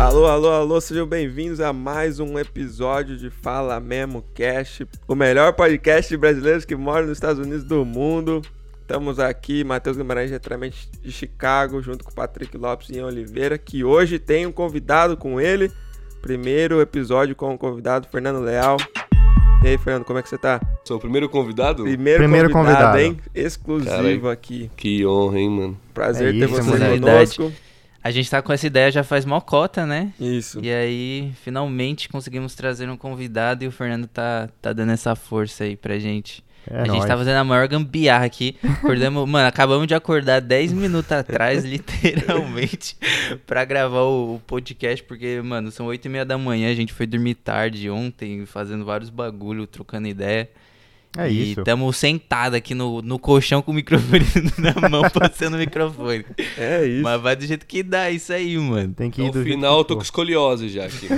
Alô, alô, alô, sejam bem-vindos a mais um episódio de Fala Memo Cast, o melhor podcast de brasileiros que moram nos Estados Unidos do mundo. Estamos aqui, Matheus Guimarães, diretamente de Chicago, junto com o Patrick Lopes e Ian Oliveira, que hoje tem um convidado com ele. Primeiro episódio com o convidado Fernando Leal. E aí, Fernando, como é que você tá? Sou o primeiro convidado? Primeiro, Primeiro convidado, convidado. hein? Exclusivo Cara, aqui. Que honra, hein, mano? Prazer É ter isso, você conosco. A gente tá com essa ideia já faz mó cota, né? Isso. E aí, finalmente conseguimos trazer um convidado e o Fernando tá, tá dando essa força aí pra gente. É a gente nóis. tá fazendo a maior gambiarra aqui. Acordamos, mano, acabamos de acordar 10 minutos atrás, literalmente, pra gravar o, o podcast, porque, mano, são 8 e meia da manhã, a gente foi dormir tarde ontem, fazendo vários bagulho, trocando ideia. É e isso. estamos sentados aqui no, no colchão com o microfone na mão, passando o microfone. É isso. Mas vai do jeito que dá, isso aí, mano. Tem que ir No do jeito final eu tô com escoliose já aqui.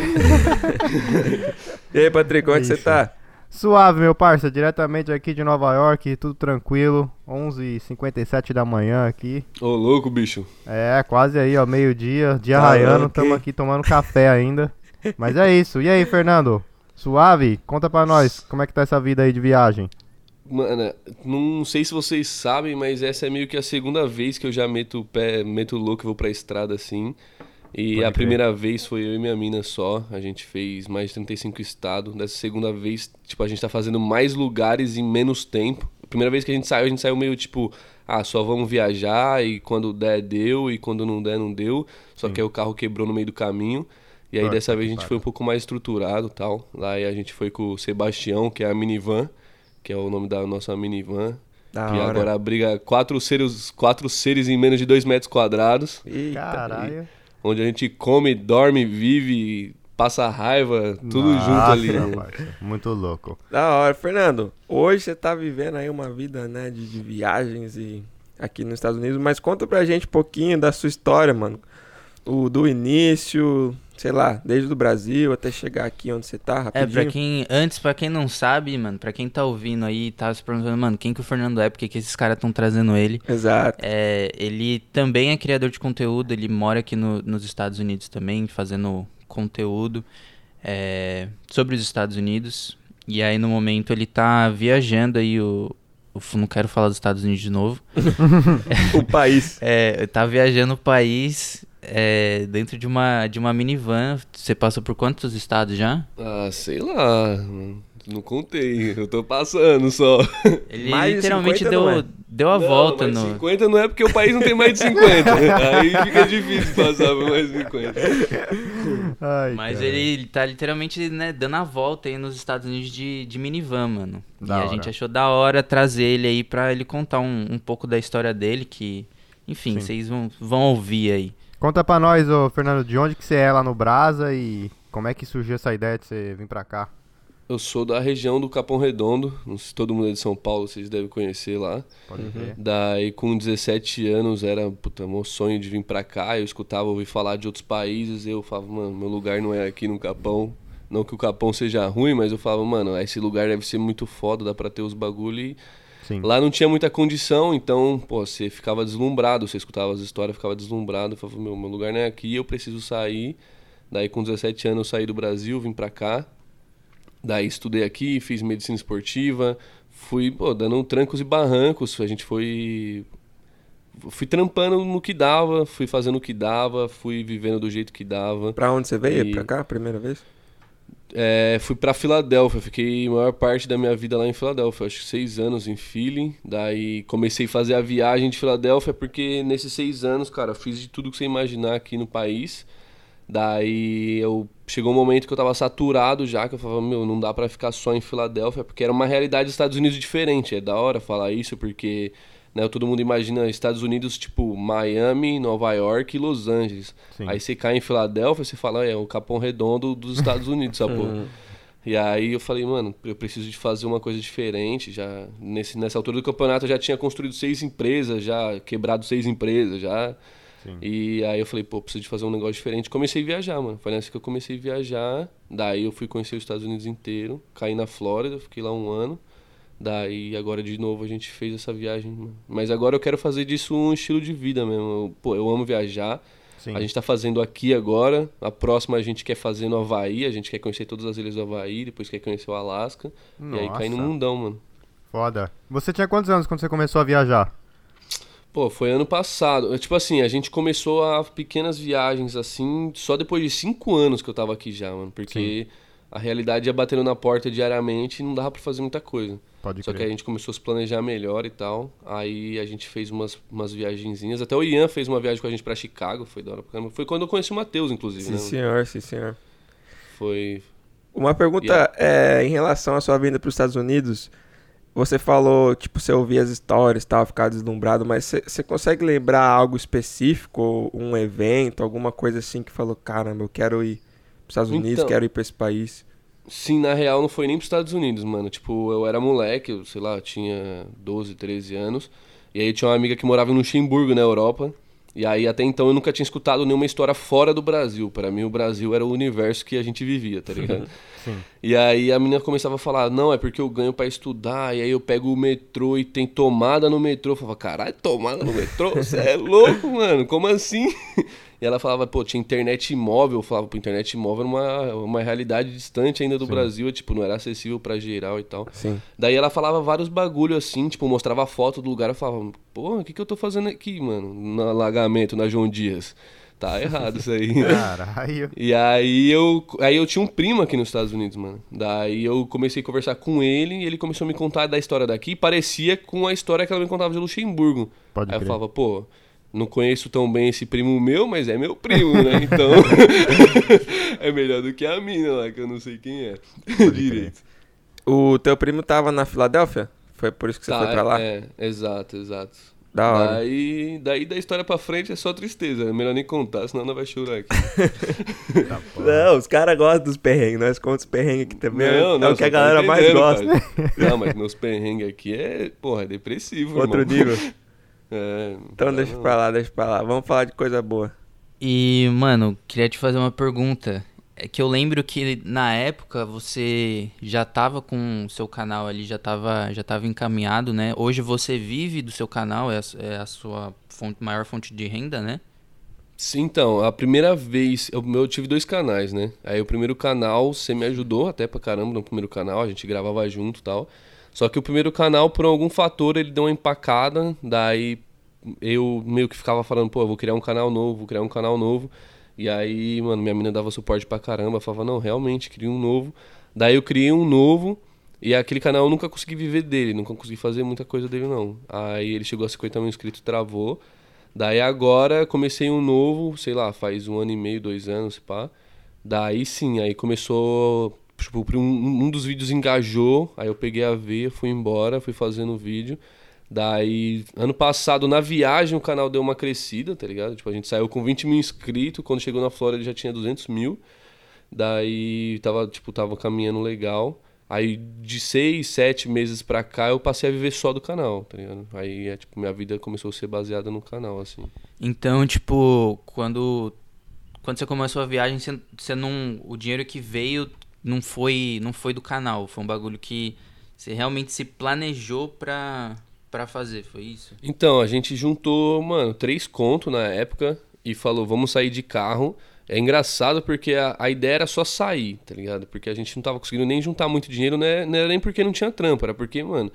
E aí, Patrick, como é que você tá? Suave, meu parça, diretamente aqui de Nova York, tudo tranquilo. 11h57 da manhã aqui. Ô, louco, bicho. É, quase aí, ó, meio-dia, dia Tá raiando, louco, tamo hein? aqui tomando café ainda. Mas é isso. E aí, Fernando? Suave? Conta pra nós, como é que tá essa vida aí de viagem? Mano, não sei se vocês sabem, mas essa é meio que a segunda vez que eu já meto o pé, meto o louco e vou pra estrada assim. E Pode a crer. primeira vez foi eu e minha mina só. A gente fez mais de 35 estados. Dessa segunda vez, tipo, a gente tá fazendo mais lugares em menos tempo. A primeira vez que a gente saiu, a gente saiu meio tipo, ah, só vamos viajar e quando der, deu, e quando não der, não deu. Só que aí o carro quebrou no meio do caminho. E aí Puta dessa vez a gente pariu. foi um pouco mais estruturado e tal. Lá a gente foi com o Sebastião, que é a minivan, que é o nome da nossa minivan. Da que hora. agora abriga quatro seres, quatro seres em menos de dois metros quadrados. Eita. Caralho. Onde a gente come, dorme, vive, passa raiva, tudo Nossa, junto ali. né? parça, Muito louco. Da hora. Fernando, hoje você tá vivendo aí uma vida, né, de, de viagens e aqui nos Estados Unidos, mas conta pra gente um pouquinho da sua história, mano. O do início, sei lá, desde o Brasil até chegar aqui onde você tá, É, rapidinho. pra quem. Antes, pra quem não sabe, mano, pra quem tá ouvindo aí e tá se perguntando, mano, quem que o Fernando é, porque que esses caras tão trazendo ele. Exato. É, ele também é criador de conteúdo, ele mora aqui no- nos Estados Unidos também, fazendo conteúdo é, sobre os Estados Unidos. E aí, no momento, ele tá viajando aí o. o- não quero falar dos Estados Unidos de novo. O país. É, tá viajando o país é, dentro de uma, de uma minivan. Você passou por quantos estados já? Ah, sei lá. Não contei. Eu tô passando só. Ele Mais literalmente 50 deu, é? deu a Não, volta mais no. 50 não é porque o país não tem mais de 50. Aí fica difícil passar por mais de 50. Ai, Mas cara. ele, tá literalmente, né, dando a volta aí nos Estados Unidos de, de minivan, mano. Da e a hora. gente achou da hora trazer ele aí pra ele contar um, um pouco da história dele, que, enfim, Sim. vocês vão, vão ouvir aí. Conta pra nós, ô Fernando, de onde que você é lá no Brasa e como é que surgiu essa ideia de você vir pra cá? Eu sou da região do Capão Redondo. Não sei se todo mundo é de São Paulo, vocês devem conhecer lá. Pode Uhum. ver. Daí, com 17 anos, era puta, meu sonho de vir pra cá. Eu escutava ouvir falar de outros países. Eu falava, mano, meu lugar não é aqui no Capão. Não que o Capão seja ruim, mas eu falava, mano, esse lugar deve ser muito foda, dá pra ter os bagulho. E Sim. lá não tinha muita condição, então, pô, você ficava deslumbrado. Você escutava as histórias, ficava deslumbrado. Falava, meu, meu lugar não é aqui, eu preciso sair. Daí, com 17 anos, eu saí do Brasil, vim pra cá. Daí estudei aqui, fiz medicina esportiva, fui pô, dando trancos e barrancos. A gente foi. Fui trampando no que dava, fui fazendo o que dava, fui vivendo do jeito que dava. Pra onde você veio? E- Pra cá, primeira vez? É, fui pra Filadélfia, fiquei a maior parte da minha vida lá em Filadélfia, acho que seis anos em Philly. Daí comecei a fazer a viagem de Filadélfia, porque nesses seis anos, cara, fiz de tudo que você imaginar aqui no país. Daí eu chegou um momento que eu tava saturado já, que eu falava, meu, não dá pra ficar só em Filadélfia, porque era uma realidade dos Estados Unidos diferente. É da hora falar isso, porque né, todo mundo imagina Estados Unidos tipo Miami, Nova York e Los Angeles. Sim. Aí você cai em Filadélfia, você fala, é o Capão Redondo dos Estados Unidos, essa porra. E aí eu falei, mano, eu preciso de fazer uma coisa diferente. Já nesse, nessa altura do campeonato eu já tinha construído seis empresas, já quebrado seis empresas, já. Sim. E aí eu falei, pô, preciso de fazer um negócio diferente. Comecei a viajar, mano. Foi nessa que eu comecei a viajar. Daí eu fui conhecer os Estados Unidos inteiro. Caí na Flórida, fiquei lá um ano. Daí agora de novo a gente fez essa viagem. Mas agora eu quero fazer disso um estilo de vida mesmo. Eu, pô, eu amo viajar. Sim. A gente tá fazendo aqui agora, a próxima a gente quer fazer no Havaí, a gente quer conhecer todas as ilhas do Havaí, depois quer conhecer o Alasca. E aí cai no mundão, mano. Foda. Você tinha quantos anos quando você começou a viajar? Pô, foi ano passado. Tipo assim, a gente começou a pequenas viagens assim, só depois de cinco anos que eu tava aqui já, mano. Porque a realidade ia batendo na porta diariamente e não dava pra fazer muita coisa. Pode Só que a gente começou a se planejar melhor e tal. Aí a gente fez umas, umas viagenzinhas. Até o Ian fez uma viagem com a gente pra Chicago, foi da hora pra caramba. Foi quando eu conheci o Matheus, inclusive, Sim, né? senhor, sim, senhor. Foi. Uma pergunta é, em relação à sua vinda para os Estados Unidos. Você falou, tipo, você ouvia as histórias e tal, ficar deslumbrado, mas você- você consegue lembrar algo específico, um evento, alguma coisa assim que falou, caramba, eu quero ir para os Estados Unidos, Então. quero ir para esse país? Sim, na real não foi nem pros Estados Unidos, mano. Tipo, eu era moleque, eu, sei lá, eu tinha 12, 13 anos. E aí tinha uma amiga que morava em Luxemburgo, na Europa. E aí até então eu nunca tinha escutado nenhuma história fora do Brasil. Pra mim o Brasil era o universo que a gente vivia, tá ligado? Sim. E aí a menina começava a falar, não, é porque eu ganho pra estudar, e aí eu pego o metrô e tem tomada no metrô. Eu falava, caralho, tomada no metrô? Você é louco, mano, como assim? E ela falava, pô, tinha internet móvel. Eu falava, pô, internet móvel era uma, uma realidade distante ainda do Brasil, tipo, não era acessível pra geral e tal. Sim. Daí ela falava vários bagulho assim, tipo, mostrava a foto do lugar, eu falava, porra, o que que eu tô fazendo aqui, mano? No alagamento, na João Dias. Tá errado isso aí. Caralho. E aí eu, aí eu tinha um primo aqui nos Estados Unidos, mano. Daí eu comecei a conversar com ele e ele começou a me contar da história daqui. Parecia com a história que ela me contava de Luxemburgo. Pode aí eu crer. falava, pô, não conheço tão bem esse primo meu, mas é meu primo, né? Então é melhor do que a mina lá, que eu não sei quem é. Direito. O teu primo tava na Filadélfia? Foi por isso que você Tá, foi pra lá? É, exato, exato. Da hora. Daí, daí da história pra frente é só tristeza. É melhor nem contar, senão não vai chorar aqui. Tá. Não, os caras gostam dos perrengues, nós contamos os perrengues aqui também. é o que a galera mais gosta. cara. Não, mas meus perrengues aqui é, porra, é depressivo, Outro irmão. nível. É, Então não, deixa não. pra lá, deixa pra lá. Vamos falar de coisa boa. E, mano, queria te fazer uma pergunta. É que eu lembro que na época você já tava com o seu canal ali, já tava, já tava encaminhado, né? Hoje você vive do seu canal, é a, é a sua fonte- maior fonte de renda, né? Sim, então, a primeira vez, eu, eu tive dois canais, né? Aí o primeiro canal, você me ajudou até pra caramba no primeiro canal, a gente gravava junto e tal. Só que o primeiro canal, por algum fator, ele deu uma empacada, daí eu meio que ficava falando, pô, vou criar um canal novo, vou criar um canal novo. E aí, mano, minha mina dava suporte pra caramba, falava, não, realmente, cria um novo. Daí eu criei um novo, e aquele canal eu nunca consegui viver dele, nunca consegui fazer muita coisa dele, não. Aí ele chegou a 50 mil inscritos, travou. Daí agora comecei um novo, sei lá, faz um ano e meio, dois anos, pá. Daí sim, aí começou. Tipo, um, um dos vídeos engajou, aí eu peguei a veia, fui embora, fui fazendo o vídeo. Daí, ano passado, na viagem, o canal deu uma crescida, tá ligado? Tipo, a gente saiu com 20 mil inscritos, quando chegou na Flórida já tinha 200 mil. Daí, tava, tipo, tava caminhando legal. Aí, de seis, sete meses pra cá, eu passei a viver só do canal, tá ligado? Aí, é, tipo, minha vida começou a ser baseada no canal, assim. Então, tipo, quando quando você começou a viagem, você, você não o dinheiro que veio não foi não foi do canal, foi um bagulho que você realmente se planejou pra para fazer, foi isso? Então, a gente juntou, mano, três contos na época e falou, vamos sair de carro. É engraçado porque a, a ideia era só sair, tá ligado? Porque a gente não tava conseguindo nem juntar muito dinheiro, né? não era nem porque não tinha trampo, era porque, mano,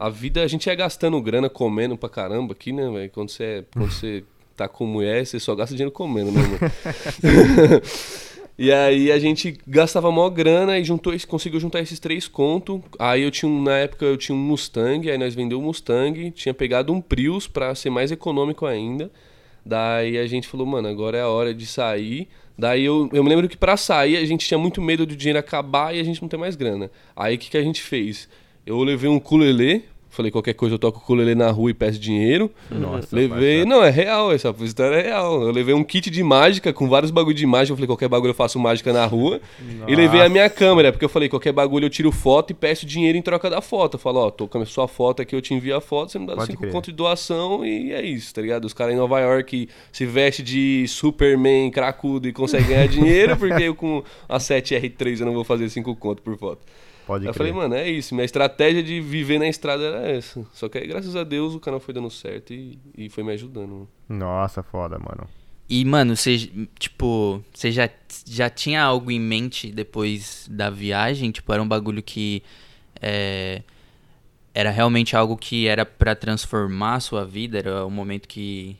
a vida a gente ia gastando grana comendo pra caramba aqui, né, velho? Quando você, quando você tá com mulher, você só gasta dinheiro comendo, né, mano? E aí a gente gastava maior grana e juntou, conseguiu juntar esses três contos. Aí eu tinha, na época eu tinha um Mustang, aí nós vendeu o Mustang, tinha pegado um Prius pra ser mais econômico ainda. Daí a gente falou, mano, agora é a hora de sair. Daí eu, eu me lembro que pra sair a gente tinha muito medo do dinheiro acabar e a gente não ter mais grana. Aí o que, que a gente fez? Eu levei um ukulele, falei qualquer coisa eu toco o ukulele na rua e peço dinheiro. Nossa, Levei. Não, é real, essa história é real. Eu levei um kit de mágica com vários bagulho de mágica. Eu falei, qualquer bagulho eu faço mágica na rua. E levei a minha câmera, porque eu falei, qualquer bagulho eu tiro foto e peço dinheiro em troca da foto. Eu falo, ó, tô com a sua foto aqui, eu te envio a foto, você me dá Pode 5 crer. conto de doação e é isso, tá ligado? Os caras em Nova York se veste de Superman cracudo e conseguem ganhar dinheiro, porque eu com a 7R3 eu não vou fazer 5 conto por foto. Pode eu crer. falei, mano, é isso. Minha estratégia de viver na estrada era essa. Só que aí, graças a Deus, o canal foi dando certo e, e foi me ajudando. Nossa, foda, mano. E, mano, você, tipo, você já, já tinha algo em mente depois da viagem? Tipo, era um bagulho que é, era realmente algo que era pra transformar a sua vida? Era um momento que,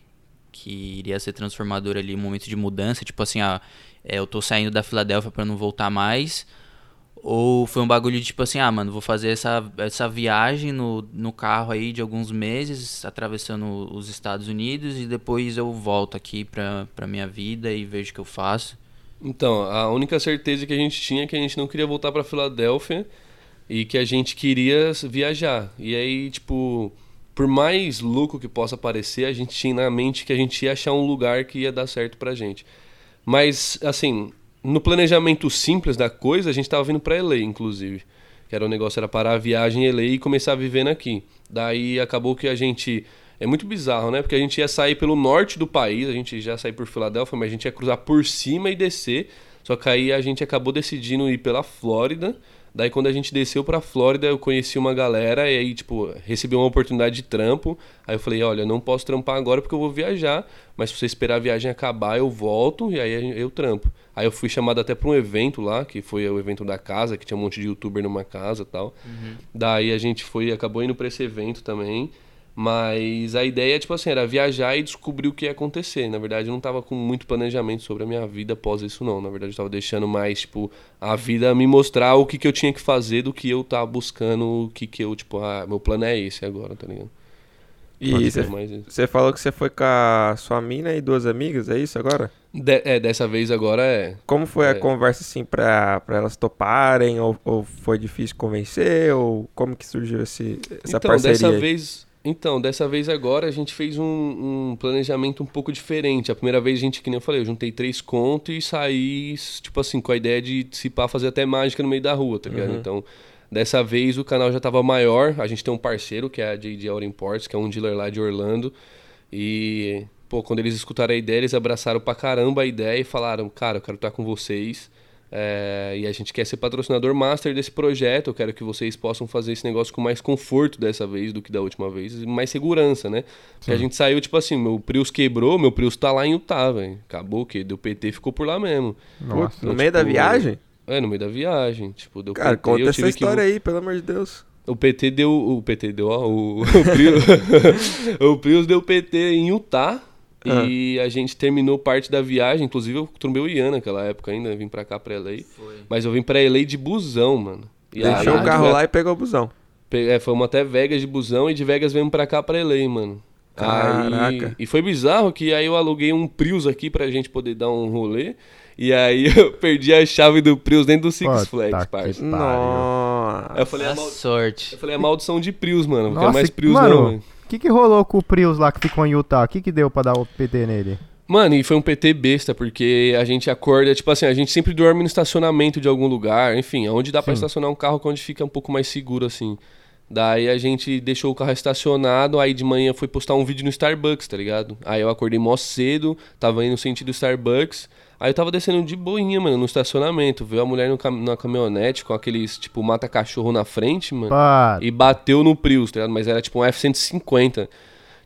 que iria ser transformador ali, um momento de mudança? Tipo assim, ah, é, eu tô saindo da Filadélfia pra não voltar mais. Ou foi um bagulho de tipo assim, ah, mano, vou fazer essa, essa viagem no, no carro aí de alguns meses, atravessando os Estados Unidos, e depois eu volto aqui pra, pra minha vida e vejo o que eu faço. Então, a única certeza que a gente tinha é que a gente não queria voltar pra Filadélfia e que a gente queria viajar. E aí, tipo, por mais louco que possa parecer, a gente tinha na mente que a gente ia achar um lugar que ia dar certo pra gente. Mas, assim, no planejamento simples da coisa, a gente estava vindo para LA, inclusive. Que era o negócio, era parar a viagem em LA e começar vivendo aqui. Daí acabou que a gente. É muito bizarro, né? Porque a gente ia sair pelo norte do país, a gente já sair por Filadélfia, mas a gente ia cruzar por cima e descer. Só que aí a gente acabou decidindo ir pela Flórida Daí quando a gente desceu pra Flórida, eu conheci uma galera e aí, tipo, recebi uma oportunidade de trampo. Aí eu falei, olha, não posso trampar agora porque eu vou viajar, mas se você esperar a viagem acabar, eu volto e aí eu trampo. Aí eu fui chamado até pra um evento lá, que foi o evento da casa, que tinha um monte de youtuber numa casa e tal. Uhum. Daí a gente foi, acabou indo pra esse evento também. Mas a ideia, tipo assim, era viajar e descobrir o que ia acontecer. Na verdade, eu não tava com muito planejamento sobre a minha vida após isso, não. Na verdade, eu tava deixando mais, tipo, a vida me mostrar o que, que eu tinha que fazer do que eu tava buscando, o que que eu, tipo, ah, meu plano é esse agora, tá ligado? E você falou que você foi com a sua mina e duas amigas, é isso agora? De, é, dessa vez agora é. Como foi é. a conversa, assim, pra, pra elas toparem? Ou, ou foi difícil convencer? Ou como que surgiu esse, essa então, parceria? Então, dessa vez então, dessa vez agora a gente fez um, um, planejamento um pouco diferente. A primeira vez a gente, que nem eu falei, eu juntei três contos e saí, tipo assim, com a ideia de se pá fazer até mágica no meio da rua, tá ligado? Uhum. Então, dessa vez o canal já estava maior. A gente tem um parceiro, que é a JD Auto Imports, que é um dealer lá de Orlando. E, pô, quando eles escutaram a ideia, eles abraçaram pra caramba a ideia e falaram, cara, eu quero estar com vocês. É, e a gente quer ser patrocinador master desse projeto. Eu quero que vocês possam fazer esse negócio com mais conforto dessa vez do que da última vez, e mais segurança, né? Porque a gente saiu, tipo assim, meu Prius quebrou, meu Prius tá lá em Utah, velho. Acabou o quê? Deu PT ficou por lá mesmo. Nossa. Então, no meio da tipo, viagem? É, no meio da viagem. Tipo, deu Cara, PT, conta essa história que... aí, pelo amor de Deus. O PT deu. O PT deu, ó. O, o, Prius, o Prius deu PT em Utah. Ah. E a gente terminou parte da viagem, inclusive eu trombei o Ian naquela época ainda, vim pra cá pra LA. Foi. Mas eu vim pra LA de busão, mano. E Deixou o carro lá e pegou o busão. É, fomos até Vegas de busão e de Vegas viemos pra cá pra LA, mano. Caraca. Aí, e foi bizarro que aí eu aluguei um Prius aqui pra gente poder dar um rolê. E aí eu perdi a chave do Prius dentro do Six Flags, parça. Nossa. Eu falei, a mal... sorte. Eu falei, a maldição de Prius, mano. Não quero mais Prius mano, não, mano que, que rolou com o Prius lá que ficou em Utah? O que, que deu pra dar o PT nele? Mano, e foi um PT besta, porque a gente acorda, tipo assim, a gente sempre dorme no estacionamento de algum lugar, enfim, onde dá para estacionar um carro onde fica um pouco mais seguro, assim. Daí a gente deixou o carro estacionado, aí de manhã foi postar um vídeo no Starbucks, tá ligado? Aí eu acordei mó cedo, tava indo no sentido Starbucks, Aí eu tava descendo de boinha, mano, no estacionamento. Viu a mulher no cam na caminhonete com aqueles, tipo, mata-cachorro na frente, mano. E bateu no Prius, tá ligado? Mas era tipo um F-150.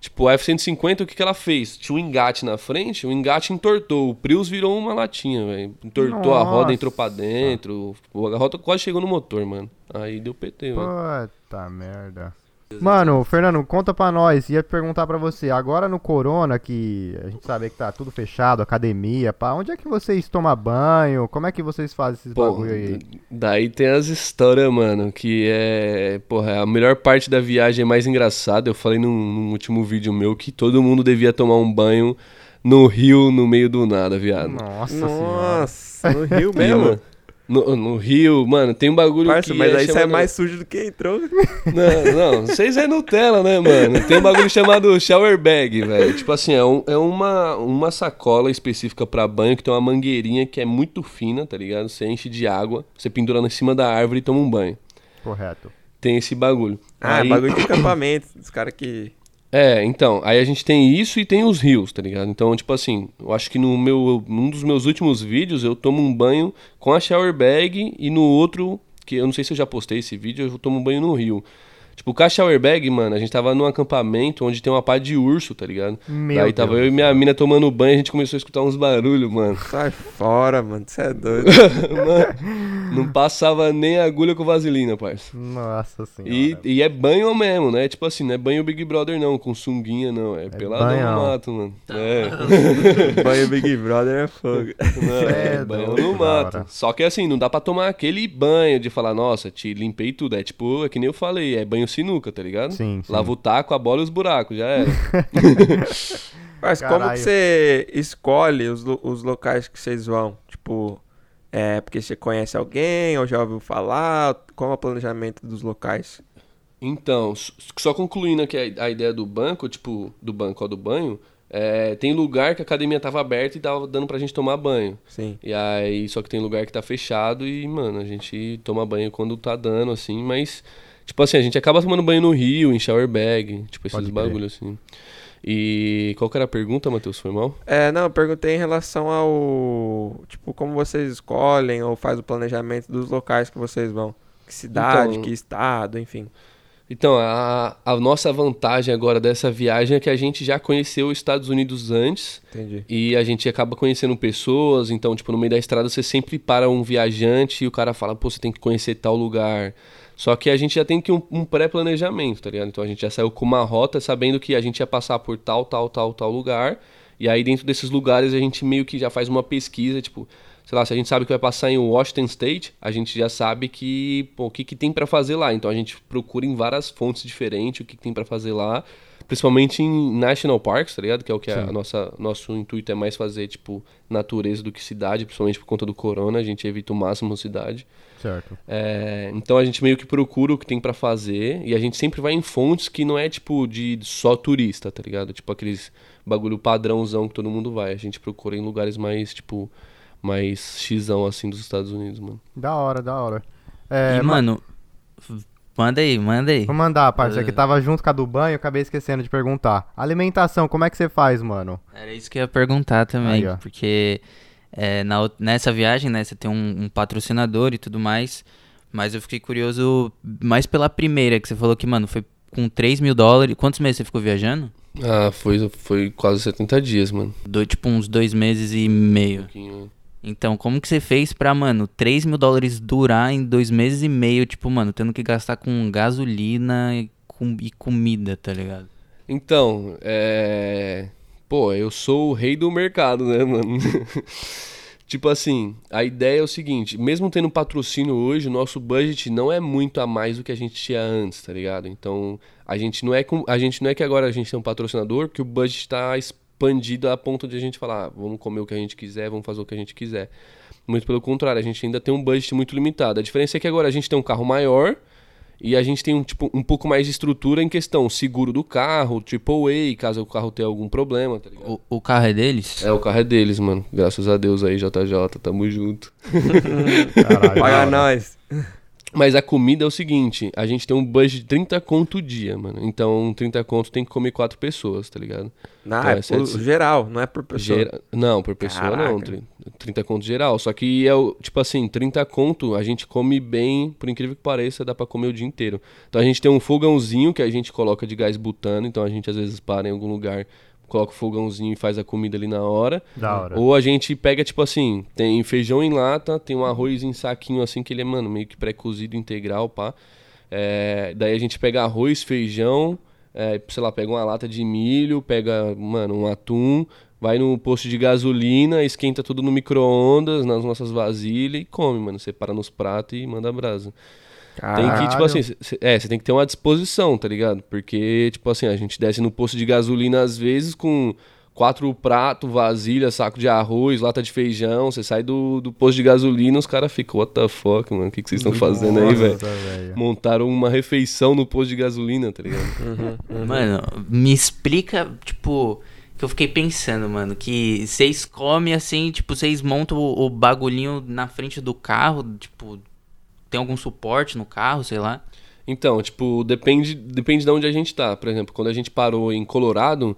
Tipo, o F-150, o que, que ela fez? Tinha um engate na frente, o engate entortou. O Prius virou uma latinha, velho. Entortou Nossa. a roda, entrou pra dentro. A roda quase chegou no motor, mano. Aí deu PT, mano. Puta merda. Mano, Fernando, conta pra nós. Ia perguntar pra você, agora no Corona, que a gente sabe que tá tudo fechado, academia, pá, onde é que vocês tomam banho? Como é que vocês fazem esses Pô, bagulho aí? Daí tem as histórias, mano, que é. Porra, a melhor parte da viagem é mais engraçada. Eu falei num, num último vídeo meu que todo mundo devia tomar um banho no rio, no meio do nada, viado. Nossa, Nossa no rio mesmo? No, no, Rio, mano, tem um bagulho Parça, que. Mas é aí chamado... você é mais sujo do que entrou. Não, não, vocês é Nutella, né, mano? Tem um bagulho chamado shower bag, velho. Tipo assim, é, um, é uma, uma sacola específica para banho que tem uma mangueirinha que é muito fina, tá ligado? Você enche de água, você pendura em cima da árvore e toma um banho. Correto. Tem esse bagulho. Ah, aí... bagulho de acampamento, dos caras que. É, então, aí a gente tem isso e tem os rios, tá ligado? Então, tipo assim, eu acho que no meu, num dos meus últimos vídeos eu tomo um banho com a shower bag e no outro, que eu não sei se eu já postei esse vídeo, eu tomo um banho no rio. Tipo, o shower bag, mano, a gente tava num acampamento onde tem uma pá de urso, tá ligado? Meu Daí tava Deus eu e minha mina tomando banho, a gente começou a escutar uns barulhos, mano. Sai fora, mano. Você é doido. Mano, não passava nem agulha com vaselina, parça. Nossa senhora. E, e é banho mesmo, né? Tipo assim, não é banho Big Brother não, com sunguinha não, é, peladão banhão. no mato, mano. É, Banho Big Brother é fogo. não, é É banho no mato. Só que assim, não dá pra tomar aquele banho de falar, nossa, te limpei tudo. É tipo, é que nem eu falei, é banho sinuca, tá ligado? Sim, sim. Lava o taco, a bola e os buracos, já era. Mas como que Caralho. você escolhe os, os locais que vocês vão? Tipo, é porque você conhece alguém ou já ouviu falar? Como é o planejamento dos locais? Então, só concluindo aqui a, a ideia do banco, tipo, do banco ou do banho, é, tem lugar que a academia tava aberta e tava dando pra gente tomar banho. Sim. E aí, só que tem lugar que tá fechado e, mano, a gente toma banho quando tá dando, assim, mas, tipo assim, a gente acaba tomando banho no rio, em shower bag, tipo, esses Pode bagulhos, assim. E qual que era a pergunta, Matheus? Foi mal? É, não, eu perguntei em relação ao. Tipo, como vocês escolhem ou faz o planejamento dos locais que vocês vão. Que cidade, Então- que estado, enfim. Então, a, a nossa vantagem agora dessa viagem é que a gente já conheceu os Estados Unidos antes Entendi. e a gente acaba conhecendo pessoas. Então, tipo, no meio da estrada você sempre para um viajante e o cara fala, pô, você tem que conhecer tal lugar. Só que a gente já tem que um, um pré-planejamento, tá ligado? Então a gente já saiu com uma rota sabendo que a gente ia passar por tal, tal, tal, tal lugar. E aí dentro desses lugares a gente meio que já faz uma pesquisa, tipo, sei lá, se a gente sabe que vai passar em Washington State, a gente já sabe que, pô, o que, que tem pra fazer lá. Então a gente procura em várias fontes diferentes o que, que tem pra fazer lá, principalmente em national parks, tá ligado? Que é o que a nossa nosso intuito é mais fazer, tipo, natureza do que cidade, principalmente por conta do corona, a gente evita o máximo cidade. Certo. É, então a gente meio que procura o que tem pra fazer e a gente sempre vai em fontes que não é tipo de só turista, tá ligado? Tipo aqueles bagulho padrãozão que todo mundo vai. A gente procura em lugares mais, tipo, mais xizão assim dos Estados Unidos, mano. Da hora, da hora. É, e, ma- mano, manda aí, manda aí. Vou mandar, parça. É. Que tava junto com a do banho, eu acabei esquecendo de perguntar. Alimentação, como é que você faz, mano? Era isso que eu ia perguntar também, Aí, porque é, na nessa viagem, né, você tem um, um patrocinador e tudo mais, mas eu fiquei curioso mais pela primeira, que você falou que, mano, foi com 3 mil dólares. Quantos meses você ficou viajando? Ah, foi, foi quase 70 dias, mano. Do, tipo, uns dois meses e meio. Um pouquinho. Então, como que você fez pra, mano, 3 mil dólares durar em dois meses e meio, tipo, mano, tendo que gastar com gasolina e, com, e comida, tá ligado? Então, é. Pô, eu sou o rei do mercado, né, mano? tipo assim, a ideia é o seguinte: mesmo tendo patrocínio hoje, o nosso budget não é muito a mais do que a gente tinha antes, tá ligado? Então, a gente não é, com... a gente não é que agora a gente tem um patrocinador que o budget tá expandido a ponto de a gente falar, ah, vamos comer o que a gente quiser, vamos fazer o que a gente quiser. Muito pelo contrário, a gente ainda tem um budget muito limitado. A diferença é que agora a gente tem um carro maior. E a gente tem um, tipo, um pouco mais de estrutura em questão seguro do carro, AAA, caso o carro tenha algum problema, tá ligado? O, o carro é deles? É, o carro é deles, mano. Graças a Deus aí, JJ, tamo junto. Caralho, Paga nós. Mas a comida é o seguinte, a gente tem um budget de 30 conto o dia, mano. Então, 30 conto tem que comer quatro pessoas, tá ligado? Não, Então, é é por de- geral, não é por pessoa. Gera- Não, por pessoa não. Caraca. tri- 30 conto geral. Só que é o, tipo assim, 30 conto a gente come bem, por incrível que pareça, dá pra comer o dia inteiro. Então a gente tem um fogãozinho que a gente coloca de gás butano, então a gente às vezes para em algum lugar, coloca o fogãozinho e faz a comida ali na hora. Da hora. Ou a gente pega, tipo assim, tem feijão em lata, tem um arroz em saquinho assim, que ele é, mano, meio que pré-cozido integral, pá. É, daí a gente pega arroz, feijão, é, sei lá, pega uma lata de milho, pega, mano, um atum, vai no posto de gasolina, esquenta tudo no micro-ondas, nas nossas vasilhas e come, mano. Separa nos pratos e manda brasa. Tem que, tipo Caralho. assim, cê- é, você tem que ter uma disposição, tá ligado? Porque, tipo assim, a gente desce no posto de gasolina às vezes com quatro pratos, vasilha, saco de arroz, lata de feijão. Você sai do, do posto de gasolina, os caras ficam, what the fuck, mano? O que, que vocês estão fazendo aí, velho? Nossa, velho. Montaram uma refeição no posto de gasolina, tá ligado? Uhum. Mano, me explica, tipo, que eu fiquei pensando, mano, que vocês comem assim, tipo, vocês montam o, o bagulhinho na frente do carro, tipo, tem algum suporte no carro, sei lá. Então, tipo, depende, depende de onde a gente tá. Por exemplo, quando a gente parou em Colorado,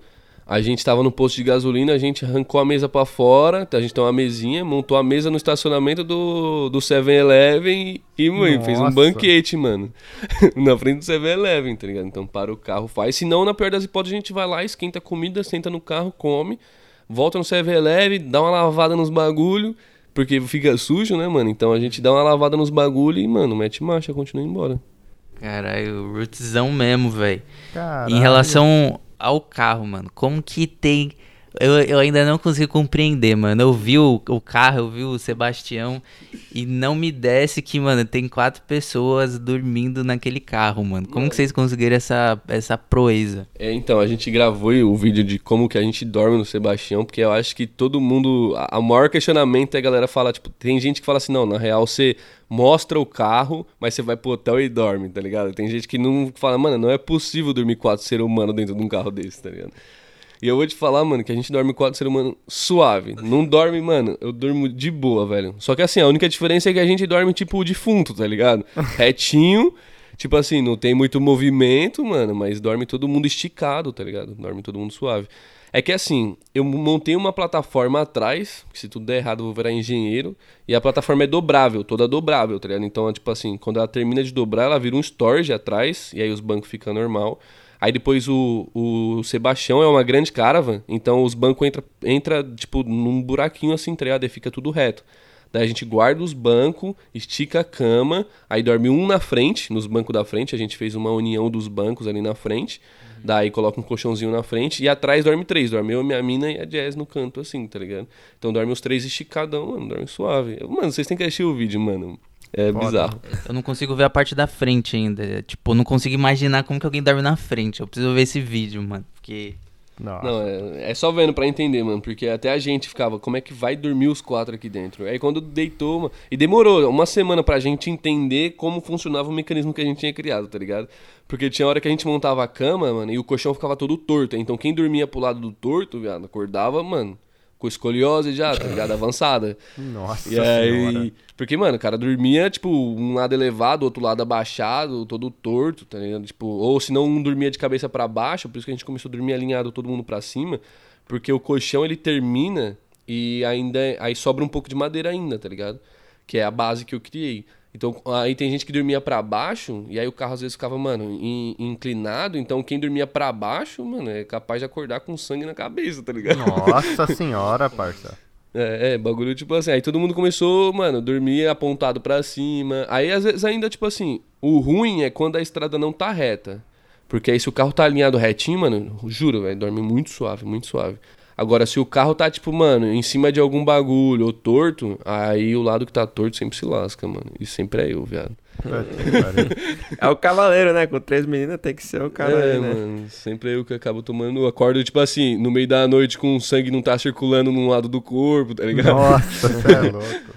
A gente tava no posto de gasolina, a gente arrancou a mesa pra fora, a gente tem uma mesinha, montou a mesa no estacionamento do, do 7-Eleven e, mãe, fez um banquete, mano. na frente do 7-Eleven, tá ligado? Então para o carro, faz. Se não, na pior das hipóteses, a gente vai lá, esquenta a comida, senta no carro, come, volta no 7-Eleven, dá uma lavada nos bagulho, porque fica sujo, né, mano? Então a gente dá uma lavada nos bagulho e, mano, mete marcha, continua embora. Caralho, rootzão mesmo, velho. Em relação ao carro, mano, como que tem. Eu, eu ainda não consigo compreender, mano. Eu vi o, o carro, eu vi o Sebastião e não me desce que, mano, tem quatro pessoas dormindo naquele carro, mano. Como que vocês conseguiram essa, essa proeza? É, então, a gente gravou o vídeo de como que a gente dorme no Sebastião, porque eu acho que todo mundo. A, a maior questionamento é a galera fala, tipo, tem gente que fala assim, não, na real você mostra o carro, mas você vai pro hotel e dorme, tá ligado? Tem gente que não fala, mano, não é possível dormir quatro seres humanos dentro de um carro desse, tá ligado? E eu vou te falar, mano, que a gente dorme quatro seres humanos suave. Não dorme, mano, eu durmo de boa, velho. Só que assim, a única diferença é que a gente dorme tipo defunto, tá ligado? Retinho. Tipo assim, não tem muito movimento, mano, mas dorme todo mundo esticado, tá ligado? Dorme todo mundo suave. É que assim, eu montei uma plataforma atrás, que se tudo der errado eu vou virar engenheiro, e a plataforma é dobrável, toda dobrável, tá ligado? Então, é tipo assim, quando ela termina de dobrar, ela vira um storage atrás, e aí os bancos ficam normal. Aí depois o, o Sebastião é uma grande caravan, então os bancos entra, entra tipo num buraquinho assim, tá ligado? E fica tudo reto. Daí a gente guarda os bancos, estica a cama, aí dorme um na frente, nos bancos da frente, a gente fez uma união dos bancos ali na frente. Daí coloca um colchãozinho na frente e atrás dorme três, dorme eu, minha mina e a Jazz no canto assim, tá ligado? Então dorme os três esticadão, mano, dorme suave. Mano, vocês têm que assistir o vídeo, mano. É Foda. bizarro. Eu não consigo ver a parte da frente ainda. Tipo, eu não consigo imaginar como que alguém dorme na frente. Eu preciso ver esse vídeo, mano. Porque. Nossa. Não, é, é só vendo pra entender, mano. Porque até a gente ficava, como é que vai dormir os quatro aqui dentro? Aí quando deitou, mano. E demorou uma semana pra gente entender como funcionava o mecanismo que a gente tinha criado, tá ligado? Porque tinha hora que a gente montava a cama, mano, e o colchão ficava todo torto. Então quem dormia pro lado do torto, viado, acordava, mano, com escoliose já, tá ligado? Avançada. Nossa E senhora. aí. Porque, mano, o cara dormia, tipo, um lado elevado, outro lado abaixado, todo torto, tá ligado? Tipo, ou se não, um dormia de cabeça pra baixo, por isso que a gente começou a dormir alinhado todo mundo pra cima, porque o colchão ele termina e ainda. Aí sobra um pouco de madeira ainda, tá ligado? Que é a base que eu criei. Então, aí tem gente que dormia pra baixo, e aí o carro às vezes ficava, mano, in- inclinado. Então, quem dormia pra baixo, mano, é capaz de acordar com sangue na cabeça, tá ligado? Nossa senhora, parça. É, é, bagulho tipo assim. Aí todo mundo começou, mano, dormir apontado pra cima. Aí às vezes ainda, tipo assim, o ruim é quando a estrada não tá reta. Porque aí se o carro tá alinhado retinho, mano, juro, velho, dorme muito suave, muito suave. Agora, se o carro tá, tipo, mano, em cima de algum bagulho ou torto, aí o lado que tá torto sempre se lasca, mano. E sempre é eu, viado. É o cavaleiro, né? Com três meninas tem que ser o é, cavaleiro, né? mano, sempre é eu que acabo tomando. Acordo, tipo assim, no meio da noite com o sangue não tá circulando num lado do corpo, tá ligado? Nossa, você é louco.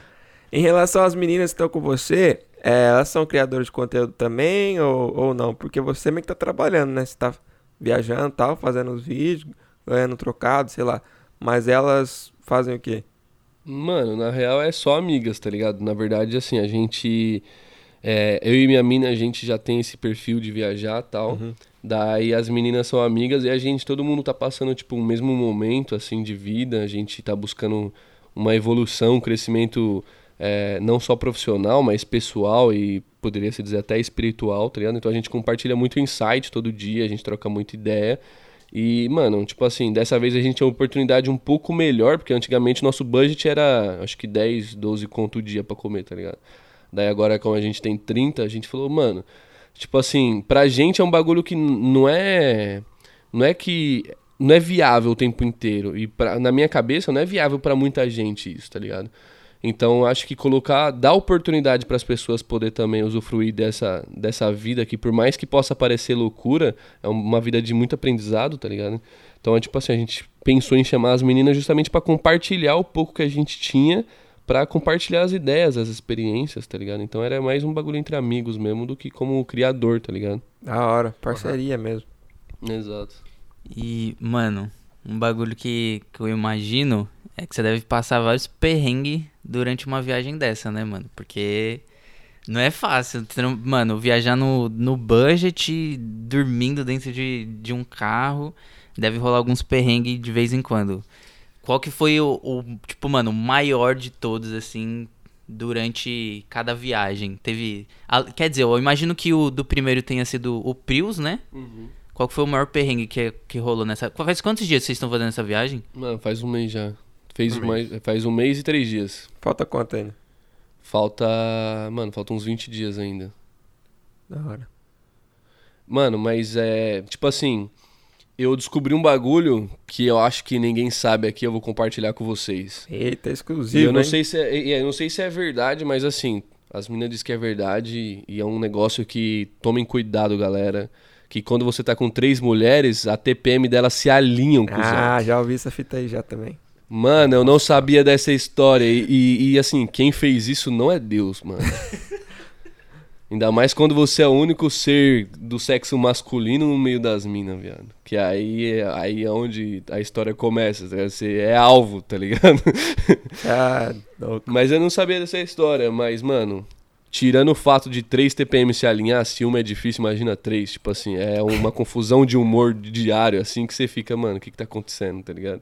Em relação às meninas que estão com você, é, elas são criadoras de conteúdo também ou, ou não? Porque você meio que tá trabalhando, né? Você tá viajando e tal, fazendo os vídeos, ganhando trocado, sei lá. Mas elas fazem o quê? Mano, na real é só amigas, tá ligado? Na verdade, assim, a gente. é, eu e minha mina, a gente já tem esse perfil de viajar e tal. Daí as meninas são amigas e a gente, todo mundo tá passando, tipo, o mesmo momento, assim, de vida. A gente tá buscando uma evolução, um crescimento é, não só profissional, mas pessoal e poderia se dizer até espiritual, tá ligado? Então a gente compartilha muito insight todo dia, a gente troca muita ideia. E, mano, tipo assim, dessa vez a gente tinha uma oportunidade um pouco melhor, porque antigamente nosso budget era, acho que 10, 12 conto o dia pra comer, tá ligado? Daí agora, como a gente tem 30, a gente falou, mano, tipo assim, pra gente é um bagulho que não é. Não é que. Não é viável o tempo inteiro. E pra, na minha cabeça não é viável pra muita gente isso, tá ligado? Então acho que colocar, dar oportunidade para as pessoas poder também usufruir dessa, dessa vida que por mais que possa parecer loucura, é uma vida de muito aprendizado, tá ligado? Então é tipo assim, a gente pensou em chamar as meninas justamente para compartilhar o pouco que a gente tinha, para compartilhar as ideias, as experiências, tá ligado? Então era mais um bagulho entre amigos mesmo do que como criador, tá ligado? Da hora, parceria mesmo. Exato. E, mano, um bagulho que, que eu imagino é que você deve passar vários perrengues durante uma viagem dessa, né, mano? Porque não é fácil. Mano, viajar no, no budget, dormindo dentro de, de um carro, deve rolar alguns perrengues de vez em quando. Qual que foi o, o, tipo, mano, maior de todos, assim, durante cada viagem? Teve. a- quer dizer, eu imagino que o do primeiro tenha sido o Prius, né? Qual que foi o maior perrengue que, que rolou nessa. Faz quantos dias vocês estão fazendo essa viagem? Mano, faz um mês já. Fez Um mais, faz um mês e três dias. Falta quanto ainda? Falta. Mano, faltam uns 20 dias ainda. Da hora. Mano, mas é. Tipo assim. Eu descobri um bagulho que eu acho que ninguém sabe aqui, eu vou compartilhar com vocês. Eita, E exclusivo, eu não hein? sei se é, e- e eu não sei se é verdade, mas assim, as meninas dizem que é verdade e é um negócio que tomem cuidado, galera. Que quando você tá com três mulheres, a TPM delas se alinham com Ah, já ouvi essa fita aí já também. Mano, eu não sabia dessa história. E, e- e, assim, quem fez isso não é Deus, mano. Ainda mais quando você é o único ser do sexo masculino no meio das minas, viado. Que aí é, aí é onde a história começa. tá? Você é alvo, tá ligado? Ah, mas eu não sabia dessa história. Mas, mano, tirando o fato de três TPM se alinhar, se uma é difícil, imagina três. Tipo assim, é uma confusão de humor diário, assim, que você fica, mano, o que que tá acontecendo, tá ligado?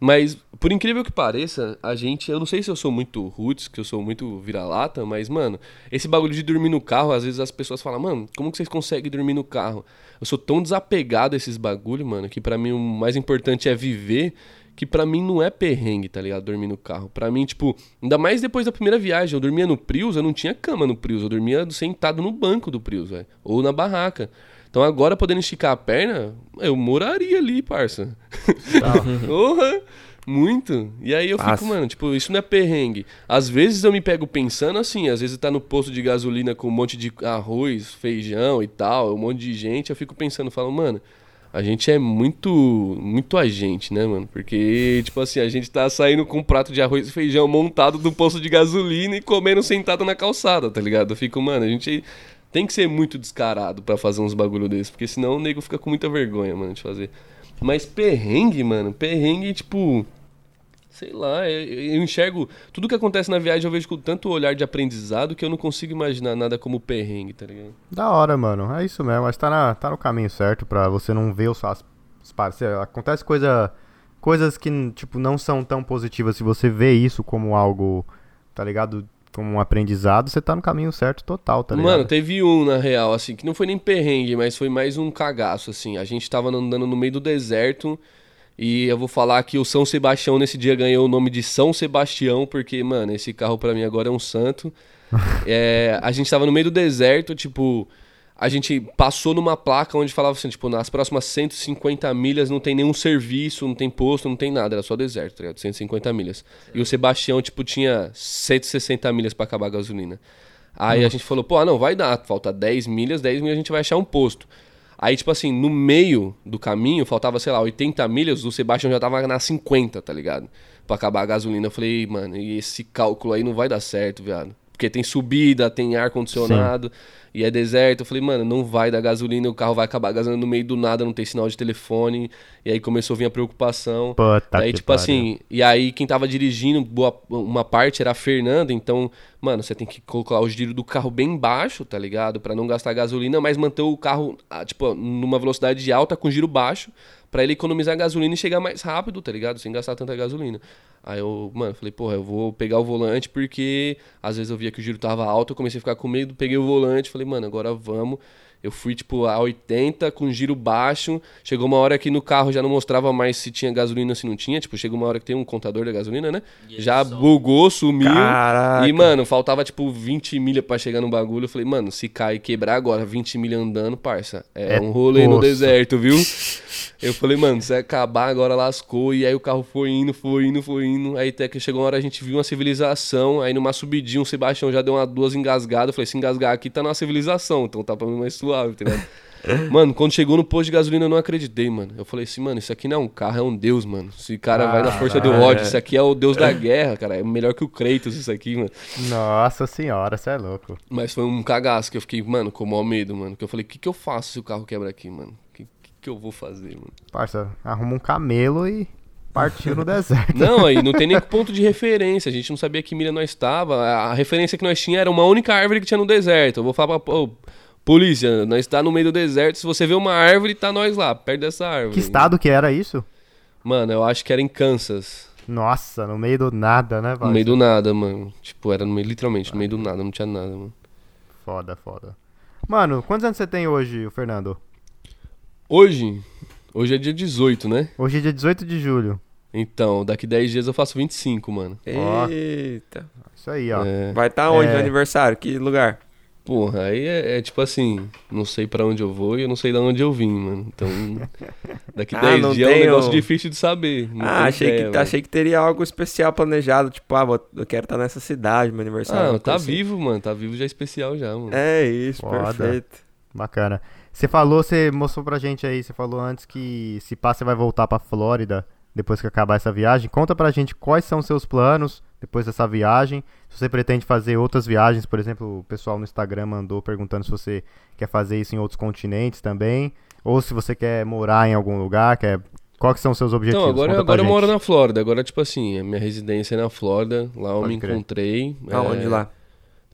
Mas, por incrível que pareça, a gente. Eu não sei se eu sou muito roots, que eu sou muito vira-lata, mas, mano, esse bagulho de dormir no carro, às vezes as pessoas falam, mano, como que vocês conseguem dormir no carro? Eu sou tão desapegado a esses bagulho, mano, que pra mim o mais importante é viver. Que pra mim não é perrengue, tá ligado? Dormir no carro. Pra mim, tipo, ainda mais depois da primeira viagem. Eu dormia no Prius, eu não tinha cama no Prius. Eu dormia sentado no banco do Prius, velho. Ou na barraca. Então agora, podendo esticar a perna, eu moraria ali, parça. Porra! Muito. E aí eu fico, mano, tipo, isso não é perrengue. Às vezes eu me pego pensando assim, às vezes tá no posto de gasolina com um monte de arroz, feijão e tal, um monte de gente, eu fico pensando, falo, mano, a gente é muito, muito a gente, né, mano? Porque, tipo assim, a gente tá saindo com um prato de arroz e feijão montado do posto de gasolina e comendo sentado na calçada, tá ligado? Eu fico, mano, a gente tem que ser muito descarado pra fazer uns bagulho desse, porque senão o nego fica com muita vergonha, mano, de fazer. Mas perrengue, mano, perrengue, tipo. Sei lá, eu, eu enxergo. Tudo que acontece na viagem eu vejo com tanto olhar de aprendizado que eu não consigo imaginar nada como perrengue, tá ligado? Da hora, mano. É isso mesmo. Mas tá, na, tá no caminho certo pra você não ver os os parceiros. Acontece coisa, coisas que, tipo, não são tão positivas. Se você vê isso como algo, tá ligado? Como um aprendizado, você tá no caminho certo total, tá ligado? Mano, teve um, na real, assim, que não foi nem perrengue, mas foi mais um cagaço, assim. A gente tava andando no meio do deserto e eu vou falar que o São Sebastião nesse dia ganhou o nome de São Sebastião, porque, mano, esse carro pra mim agora é um santo. É, a gente tava no meio do deserto, tipo, a gente passou numa placa onde falava assim, tipo, nas próximas 150 milhas não tem nenhum serviço, não tem posto, não tem nada, era só deserto, tá ligado? 150 milhas. E o Sebastião, tipo, tinha 160 milhas pra acabar a gasolina. Aí a gente falou, pô, ah, não, vai dar, falta 10 milhas, 10 milhas a gente vai achar um posto. Aí, tipo assim, no meio do caminho, faltava, sei lá, 80 milhas, o Sebastião já tava na 50, tá ligado? Pra acabar a gasolina. Eu falei, mano, e esse cálculo aí não vai dar certo, viado. Porque tem subida, tem ar-condicionado e é deserto. Eu falei, mano, não vai dar gasolina, o carro vai acabar gasolina no meio do nada, não tem sinal de telefone. E aí começou a vir a preocupação. Puta que tipo pariu. assim, e aí quem tava dirigindo, boa, uma parte era a Fernanda, então, mano, você tem que colocar o giro do carro bem baixo, tá ligado? Pra não gastar gasolina, mas manter o carro, ah, tipo, numa velocidade alta com giro baixo, pra ele economizar gasolina e chegar mais rápido, tá ligado? Sem gastar tanta gasolina. Aí eu, mano, falei, porra, eu vou pegar o volante porque às vezes eu via que o giro tava alto, eu comecei a ficar com medo, peguei o volante, falei, mano, agora vamos. Eu fui, tipo, a 80 com giro baixo. Chegou uma hora que no carro já não mostrava mais se tinha gasolina ou se não tinha. Tipo, chegou uma hora que tem um contador da gasolina, né? Já bugou, sumiu. Caraca. E, mano, faltava, tipo, 20 milha pra chegar no bagulho. Eu falei, mano, se cair e quebrar agora 20 milha andando, parça, é, É um rolê no osso. deserto, viu? Eu falei, mano, se acabar agora lascou. E aí o carro foi indo, foi indo, foi indo. Aí até que chegou uma hora a gente viu uma civilização. Aí numa subidinha o Sebastião já deu uma, duas engasgadas. Eu falei, se engasgar aqui tá numa civilização. Então tá pra mim mais suave, tá ligado? Mano, quando chegou no posto de gasolina eu não acreditei, mano. Eu falei assim, mano, isso aqui não é um carro, é um deus, mano. Esse cara vai na força do ódio. Isso aqui é o deus da guerra, cara. É melhor que o Kratos isso aqui, mano. Nossa senhora, você é louco. Mas foi um cagaço que eu fiquei, mano, com o maior medo, mano. Que eu falei, o que, que eu faço se o carro quebra aqui, mano? O que, que, que eu vou fazer, mano? Parça, arruma um camelo e partiu no deserto. Não, aí não tem nem ponto de referência. A gente não sabia que milha nós estava. A referência que nós tinha era uma única árvore que tinha no deserto. Eu vou falar pra, ô, polícia, nós tá no meio do deserto, se você vê uma árvore, tá nós lá, perto dessa árvore. Que estado que era isso? Mano, eu acho que era em Kansas. Nossa, no meio do nada, né, No meio do nada, mano. Tipo, era no meio, literalmente, no meio do nada, não tinha nada, mano. Foda, foda. Mano, quantos anos você tem hoje, Fernando? Hoje, hoje é dia 18, né? Hoje é dia 18 de julho. Então, daqui 10 dias eu faço 25, mano. Eita. Isso aí, ó. É, Vai estar onde É. no aniversário? Que lugar? Porra, aí é, é tipo assim, não sei pra onde eu vou e eu não sei de onde eu vim, mano. Então, daqui Ah, 10 não dias é um negócio difícil de saber. não ah, achei, ideia, que, mano. achei que teria algo especial planejado. Tipo, ah, vou- eu quero estar nessa cidade, meu aniversário. Ah, tá assim. vivo, mano. Tá vivo já é especial já, mano. É isso, Foda. perfeito. Bacana. Você falou, você mostrou pra gente aí, você falou antes que se pá, você vai voltar pra Flórida depois que acabar essa viagem. Conta pra gente quais são os seus planos depois dessa viagem. Se você pretende fazer outras viagens, por exemplo, o pessoal no Instagram mandou perguntando se você quer fazer isso em outros continentes também. Ou se você quer morar em algum lugar, quer... quais que são os seus objetivos? Então, agora, Conta pra agora eu moro na Flórida. Agora, tipo assim, a minha residência é na Flórida. Lá eu Pode me crer. encontrei. Aonde é, lá?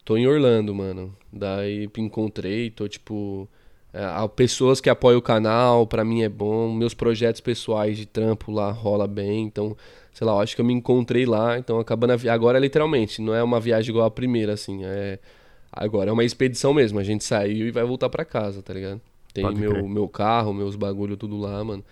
Tô em Orlando, mano. Daí me encontrei, tô tipo. é, há pessoas que apoiam o canal, pra mim é bom. Meus projetos pessoais de trampo lá rola bem. Então, sei lá, eu acho que eu me encontrei lá. Então, acabando a vi... Agora, literalmente, não é uma viagem igual a primeira, assim. É... Agora é uma expedição mesmo. A gente saiu e vai voltar pra casa, tá ligado? Tem Pode crer. meu, meu carro, meus bagulho tudo lá, mano.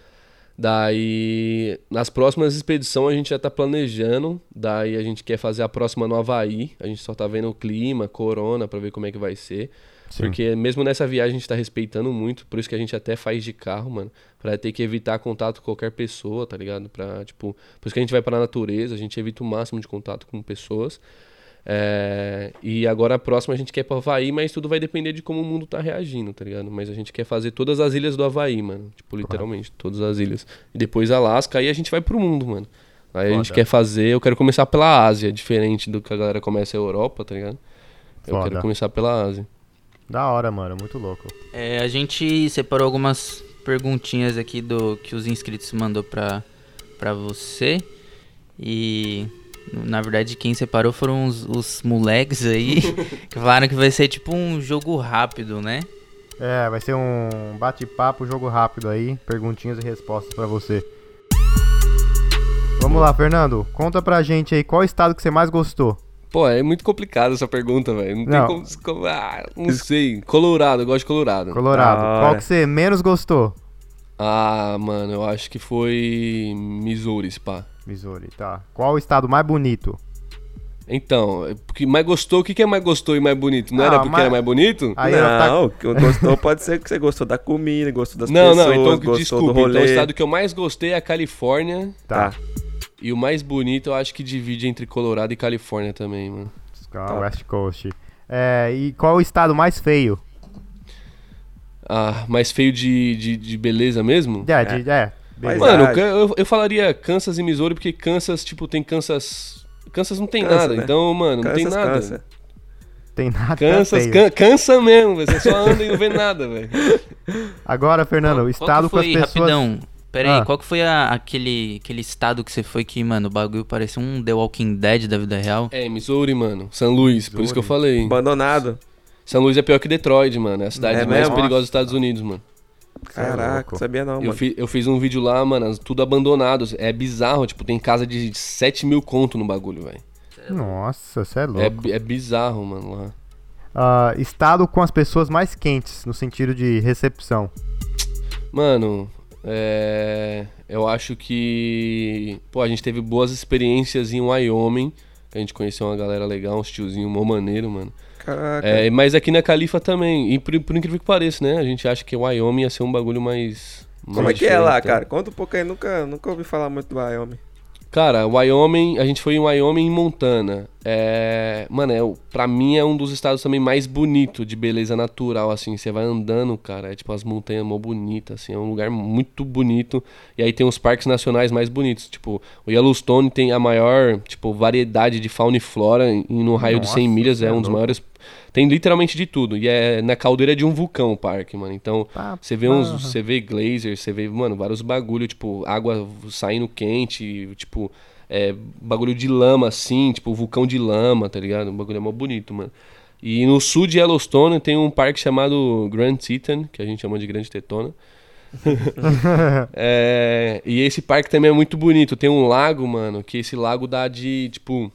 Daí, nas próximas expedições a gente já tá planejando. Daí a gente quer fazer a próxima no Havaí. A gente só tá vendo o clima, corona, pra ver como é que vai ser. Sim. Porque mesmo nessa viagem a gente tá respeitando muito, por isso que a gente até faz de carro, mano. Pra ter que evitar contato com qualquer pessoa, tá ligado? Pra, tipo, por isso que a gente vai pra natureza, a gente evita o máximo de contato com pessoas. É, e agora a próxima a gente quer pro Havaí, mas tudo vai depender de como o mundo tá reagindo, tá ligado? Mas a gente quer fazer todas as ilhas do Havaí, mano. Tipo, literalmente, todas as ilhas. E depois Alasca, aí a gente vai pro mundo, mano. Aí a gente Foda. quer fazer, eu quero começar pela Ásia, diferente do que a galera começa a Europa, tá ligado? Eu Foda. quero começar pela Ásia. Da hora, mano. Muito louco. É, a gente separou algumas perguntinhas aqui do que os inscritos mandou pra, pra você. E na verdade quem separou foram os, os moleques aí que falaram que vai ser tipo um jogo rápido, né? É, vai ser um bate-papo, jogo rápido aí, perguntinhas e respostas pra você. Vamos lá, Fernando. Conta pra gente aí qual estado que você mais gostou. Pô, é muito complicado essa pergunta, velho. Não, Não. tem como. como- Ah, não sei. Colorado, eu gosto de Colorado. Colorado. Da Qual que você menos gostou? Ah, mano, eu acho que foi Missouri, pá. Missouri, tá. Qual o estado mais bonito? Então, porque mais gostou, o que, que é mais gostou e mais bonito? Não Ah, era porque mas- era mais bonito? Aí, tá- não, o que gostou pode ser que você gostou da comida, gostou das não, pessoas, não, então gostou desculpa. do rolê. Então o estado que eu mais gostei é a Califórnia. Tá. Tá. E o mais bonito eu acho que divide entre Colorado e Califórnia também, mano. Ah, West Coast. É, e qual o estado mais feio? Ah, mais feio de, de, de beleza mesmo? É, de, é. Beleza. Mano, Verdade. eu, eu falaria Kansas e Missouri, porque Kansas, tipo, tem Kansas. Kansas não tem Cansa, nada, né? então, mano, não tem nada. cansa. Tem nada Kansas, can- cansa mesmo, velho. Você só anda e não vê nada, velho. Agora, Fernando, o Qual- estado com que as pessoas... rapidão, pera aí, Ah. qual que foi a- aquele, aquele estado que você foi que, mano, o bagulho parecia um The Walking Dead da vida real? É, Missouri, mano. São Luís, por isso que eu falei. Abandonado. São Luís é pior que Detroit, mano. É a cidade É mais mesmo? perigosa dos Estados Unidos, mano. É Caraca, sabia não, Eu, mano. fi- eu fiz um vídeo lá, mano, tudo abandonado. É bizarro, tipo, tem casa de 7 mil conto no bagulho, velho. Nossa, você é É, louco. bi- é bizarro, mano, lá. Ah, estado com as pessoas mais quentes, no sentido de recepção. Mano, é... eu acho que. Pô, a gente teve boas experiências em Wyoming. A gente conheceu uma galera legal, uns tiozinhos mó maneiro, mano. Caraca. É, mas aqui na Califa também. E por, por incrível que pareça, né? A gente acha que Wyoming ia ser um bagulho mais. Como mais é que é lá, né? cara? Conta um pouco aí, nunca, nunca ouvi falar muito do Wyoming. Cara, Wyoming, a gente foi em Wyoming e Montana. É, mano, é, pra mim é um dos estados também mais bonito de beleza natural, assim. Você vai andando, cara, é tipo as montanhas mó bonitas, assim. É um lugar muito bonito. E aí tem os parques nacionais mais bonitos. Tipo, o Yellowstone tem a maior, tipo, variedade de fauna e flora. E no raio de 100 Nossa, milhas é é um dos maiores... Tem literalmente de tudo. E é na caldeira de um vulcão o parque, mano. Então... Você vê uns, você vê glazer, você vê, mano, vários bagulho, tipo, água saindo quente, tipo, é, bagulho de lama assim, tipo, vulcão de lama, tá ligado? O bagulho é mó bonito, mano. E no sul de Yellowstone tem um parque chamado Grand Teton, que a gente chama de Grande Tetona. é, e esse parque também é muito bonito. Tem um lago, mano, que esse lago dá de, tipo...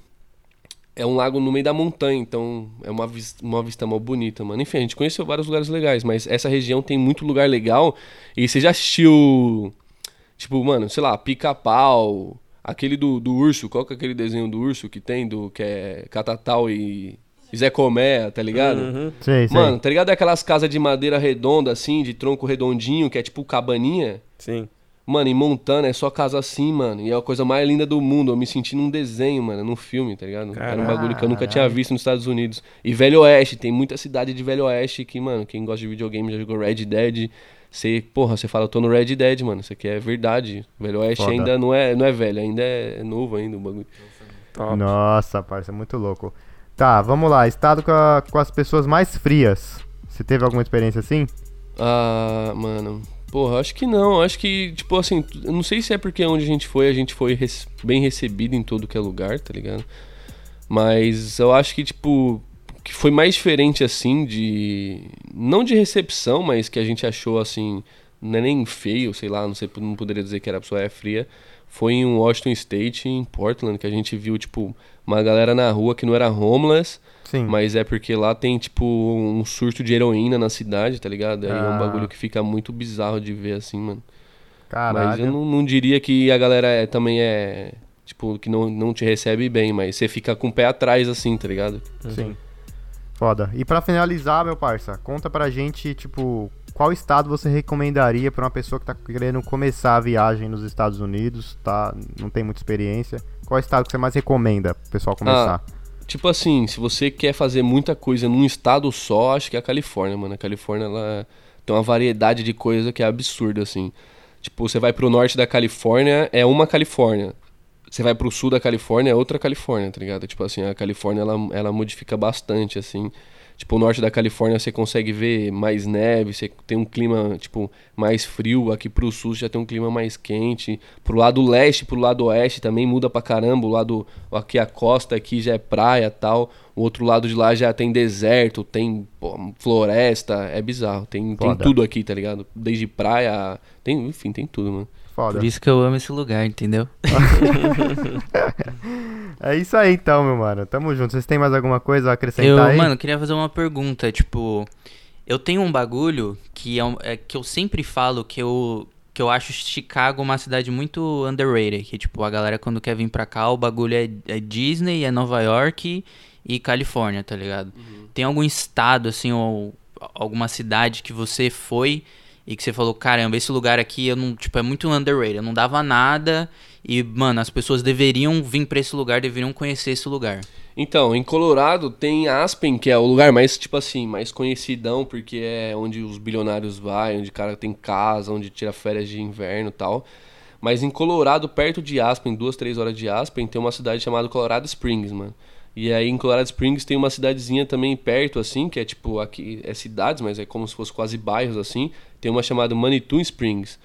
É um lago no meio da montanha, então é uma, vis uma vista mal bonita, mano. Enfim, a gente conheceu vários lugares legais, mas essa região tem muito lugar legal. E você já assistiu, tipo, mano, sei lá, pica-pau, aquele do, do urso, qual que é aquele desenho do urso que tem, do que é Catatal e Zé Comé, tá ligado? Uhum. Sei, sei. Mano, tá ligado aquelas casas de madeira redonda, assim, de tronco redondinho, que é tipo cabaninha? Sim. Mano, em Montana é só casa assim, mano. E é a coisa mais linda do mundo. Eu me senti num desenho, mano, num filme, tá ligado? Era um bagulho que eu nunca tinha Caralho. visto nos Estados Unidos. E Velho Oeste, tem muita cidade de Velho Oeste que, mano, quem gosta de videogame já jogou Red Dead. Você, porra, você fala, eu tô no Red Dead, mano. Isso aqui é verdade. Velho Oeste Foda. ainda não é, não é velho, ainda é novo ainda o bagulho. Top. Nossa, parça, é muito louco. Tá, vamos lá. Estado com, a- com as pessoas mais frias. Você teve alguma experiência assim? Ah, mano. Porra, acho que não. Acho que, tipo assim, não sei se é porque onde a gente foi, a gente foi bem recebido em todo que é lugar, tá ligado? Mas eu acho que, tipo, que foi mais diferente assim de. Não de recepção, mas que a gente achou assim. Não é nem feio, sei lá, não sei, não poderia dizer que era pessoa é fria. Foi em Washington State, em Portland, que a gente viu, tipo, uma galera na rua que não era homeless, Sim. mas é porque lá tem, tipo, um surto de heroína na cidade, tá ligado? Aí é Ah. um bagulho que fica muito bizarro de ver, assim, mano. Caralho. Mas eu não, não diria que a galera é- também é, tipo, que não, não te recebe bem, mas você fica com o pé atrás, assim, tá ligado? Sim. Foda. E pra finalizar, meu parça, conta pra gente, tipo, qual estado você recomendaria pra uma pessoa que tá querendo começar a viagem nos Estados Unidos, tá? Não tem muita experiência. Qual estado que você mais recomenda pro pessoal começar? Tipo assim, se você quer fazer muita coisa num estado só, acho que é a Califórnia, mano. A Califórnia, ela tem uma variedade de coisa que é absurda, assim. Tipo, você vai pro norte da Califórnia, é uma Califórnia. Você vai pro sul da Califórnia, é outra Califórnia, tá ligado? Tipo assim, a Califórnia, ela, ela modifica bastante, assim. Tipo, o norte da Califórnia você consegue ver mais neve, você tem um clima, tipo, mais frio. Aqui pro sul já tem um clima mais quente. Pro lado leste, pro lado oeste também muda pra caramba. O lado, aqui a costa aqui já é praia tal. O outro lado de lá já tem deserto, tem pô, floresta. É bizarro. Tem, tem tudo aqui, tá ligado? Desde praia, tem, enfim, tem tudo, mano. Foda. Por isso que eu amo esse lugar, entendeu? É isso aí então, meu mano. Tamo junto. Vocês têm mais alguma coisa a acrescentar Eu, aí? mano, queria fazer uma pergunta, tipo, eu tenho um bagulho que é, um- é que eu sempre falo que eu que eu acho Chicago uma cidade muito underrated, que tipo, a galera quando quer vir pra cá, o bagulho é, é Disney, é Nova York e Califórnia, tá ligado? Tem algum estado assim ou alguma cidade que você foi e que você falou, caramba, esse lugar aqui eu não, tipo, é muito underrated, eu não dava nada e, mano, as pessoas deveriam vir pra esse lugar, deveriam conhecer esse lugar. Então, em Colorado tem Aspen, que é o lugar mais, tipo assim, mais conhecidão, porque é onde os bilionários vai, onde o cara tem casa, onde tira férias de inverno e tal. Mas em Colorado, perto de Aspen, duas, três horas de Aspen, tem uma cidade chamada Colorado Springs, mano. E aí em Colorado Springs tem uma cidadezinha também perto, assim, que é tipo, aqui é cidades, mas é como se fosse quase bairros, assim. Tem uma chamada Manitou Springs.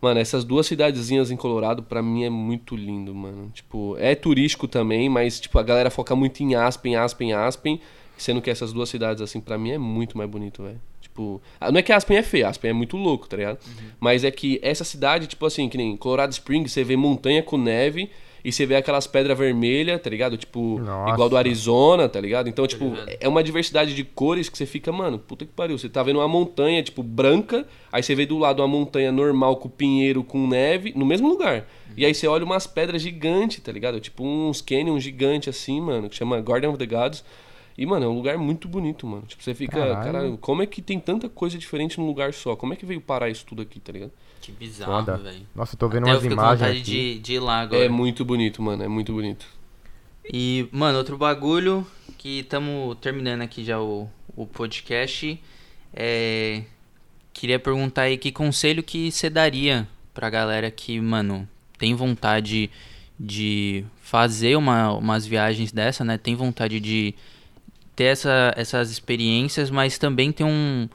Mano, essas duas cidadezinhas em Colorado, pra mim, é muito lindo, mano. Tipo, é turístico também, mas, tipo, a galera foca muito em Aspen, Aspen, Aspen. Sendo que essas duas cidades, assim, pra mim é muito mais bonito, velho. Tipo, ah, não é que Aspen é feio, Aspen é muito louco, tá ligado? Mas é que essa cidade, tipo assim, que nem Colorado Springs, você vê montanha com neve e você vê aquelas pedras vermelhas, tá ligado? Tipo, Nossa. igual do Arizona, tá ligado? Então, tipo, é uma diversidade de cores que você fica, mano, puta que pariu. Você tá vendo uma montanha, tipo, branca, aí você vê do lado uma montanha normal com pinheiro, com neve, no mesmo lugar. E aí você olha umas pedras gigantes, tá ligado? Tipo, uns canyon gigantes assim, mano, que chama Garden of the Gods. E, mano, é um lugar muito bonito, mano. Tipo, você fica, Caralho. caralho, como é que tem tanta coisa diferente num lugar só? Como é que veio parar isso tudo aqui, tá ligado? Que bizarro, velho. Nossa, eu tô vendo Até eu umas com imagens aqui. de, de ir lá agora. É muito bonito, mano, é muito bonito. E, mano, outro bagulho que estamos terminando aqui já o, o podcast. É, queria perguntar aí que conselho que você daria pra galera que, mano, tem vontade de fazer uma, umas viagens dessa, né? Tem vontade de ter essa, essas experiências, mas também tem um,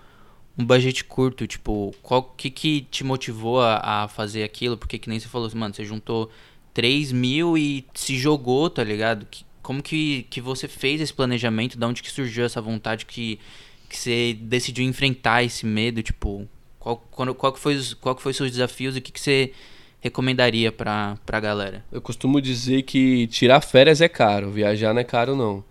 um budget curto, tipo, qual que que te motivou a, a fazer aquilo? Porque que nem você falou, mano, você juntou 3 mil e se jogou, tá ligado? Que- como que, que você fez esse planejamento? De onde que surgiu essa vontade que, que você decidiu enfrentar esse medo? Tipo, qual, qual, qual, que, foi qual que foi seus desafios e o que, que você recomendaria pra, pra galera? Eu costumo dizer que tirar férias é caro, viajar não é caro não.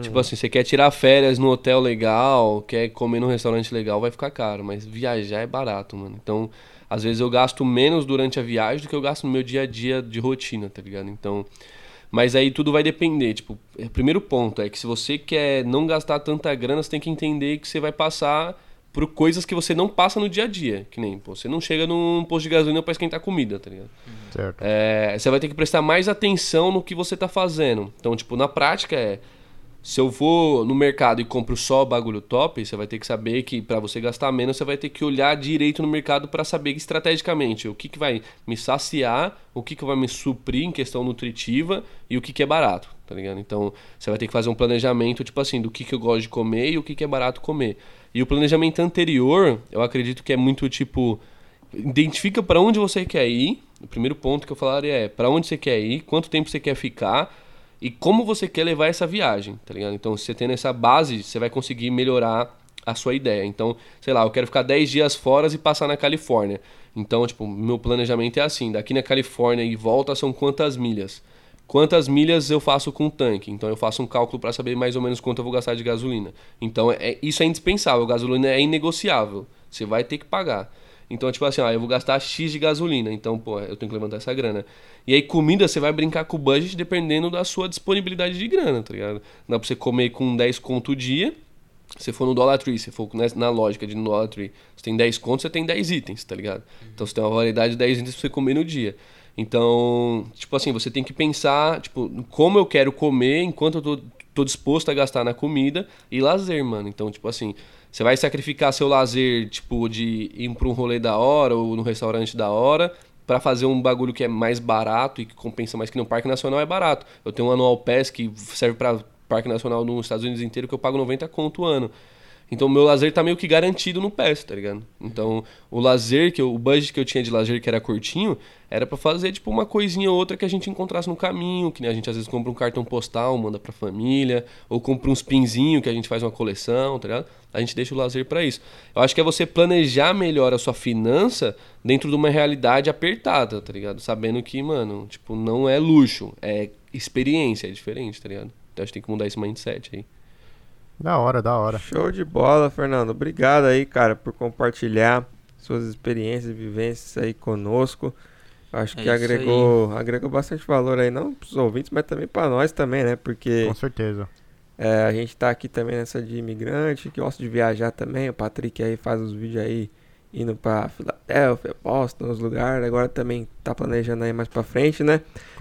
Tipo assim, você quer tirar férias no hotel legal, quer comer num restaurante legal, vai ficar caro, mas viajar é barato, mano. Então, às vezes eu gasto menos durante a viagem do que eu gasto no meu dia a dia de rotina, tá ligado? Então, mas aí tudo vai depender, tipo, o primeiro ponto é que se você quer não gastar tanta grana, você tem que entender que você vai passar por coisas que você não passa no dia a dia, que nem, pô, você não chega num posto de gasolina para esquentar comida, tá ligado? Certo. É, você vai ter que prestar mais atenção no que você tá fazendo. Então, tipo, na prática é. Se eu vou no mercado e compro só bagulho top, você vai ter que saber que para você gastar menos, você vai ter que olhar direito no mercado para saber estrategicamente o que, que vai me saciar, o que, que vai me suprir em questão nutritiva e o que, que é barato, tá ligado? Então, você vai ter que fazer um planejamento, tipo assim, do que, que eu gosto de comer e o que, que é barato comer. E o planejamento anterior, eu acredito que é muito tipo identifica para onde você quer ir. O primeiro ponto que eu falaria é para onde você quer ir, quanto tempo você quer ficar e como você quer levar essa viagem, tá ligado? Então, você tendo essa base, você vai conseguir melhorar a sua ideia. Então, sei lá, eu quero ficar 10 dias fora e passar na Califórnia. Então, tipo, meu planejamento é assim, daqui na Califórnia e volta são quantas milhas? Quantas milhas eu faço com o tanque? Então eu faço um cálculo para saber mais ou menos quanto eu vou gastar de gasolina. Então é, isso é indispensável, gasolina é inegociável. Você vai ter que pagar. Então, tipo assim, ó, eu vou gastar X de gasolina, então, pô, eu tenho que levantar essa grana. E aí, comida, você vai brincar com o budget dependendo da sua disponibilidade de grana, tá ligado? Dá pra você comer com 10 conto o dia, se for no Dollar Tree, se for na lógica de no Dollar Tree, você tem 10 contos, você tem 10 itens, tá ligado? Então você tem uma variedade de 10 itens pra você comer no dia. Então, tipo assim, você tem que pensar, tipo, como eu quero comer enquanto eu tô, tô disposto a gastar na comida e lazer, mano. Então, tipo assim, você vai sacrificar seu lazer, tipo, de ir pra um rolê da hora ou no restaurante da hora para fazer um bagulho que é mais barato e que compensa mais que no Parque Nacional é barato. Eu tenho um anual pass que serve para Parque Nacional nos Estados Unidos inteiro que eu pago 90 conto o ano. Então o meu lazer tá meio que garantido no PES, tá ligado? Então o lazer, que eu, o budget que eu tinha de lazer, que era curtinho, era para fazer tipo uma coisinha ou outra que a gente encontrasse no caminho, que né, a gente às vezes compra um cartão postal, manda pra família, ou compra uns pinzinhos que a gente faz uma coleção, tá ligado? A gente deixa o lazer para isso. Eu acho que é você planejar melhor a sua finança dentro de uma realidade apertada, tá ligado? Sabendo que, mano, tipo, não é luxo, é experiência, é diferente, tá ligado? Então a gente tem que mudar esse mindset aí. Da hora, da hora. Show de bola, Fernando. Obrigado aí, cara, por compartilhar suas experiências e vivências aí conosco. Acho É que agregou, agregou bastante valor aí, não pros ouvintes, mas também para nós também, né? Porque Com certeza. é, a gente tá aqui também nessa de imigrante, que gosta de viajar também. O Patrick aí faz os vídeos aí indo pra Filadélfia, Boston, os lugares. Agora também tá planejando aí mais pra frente, né?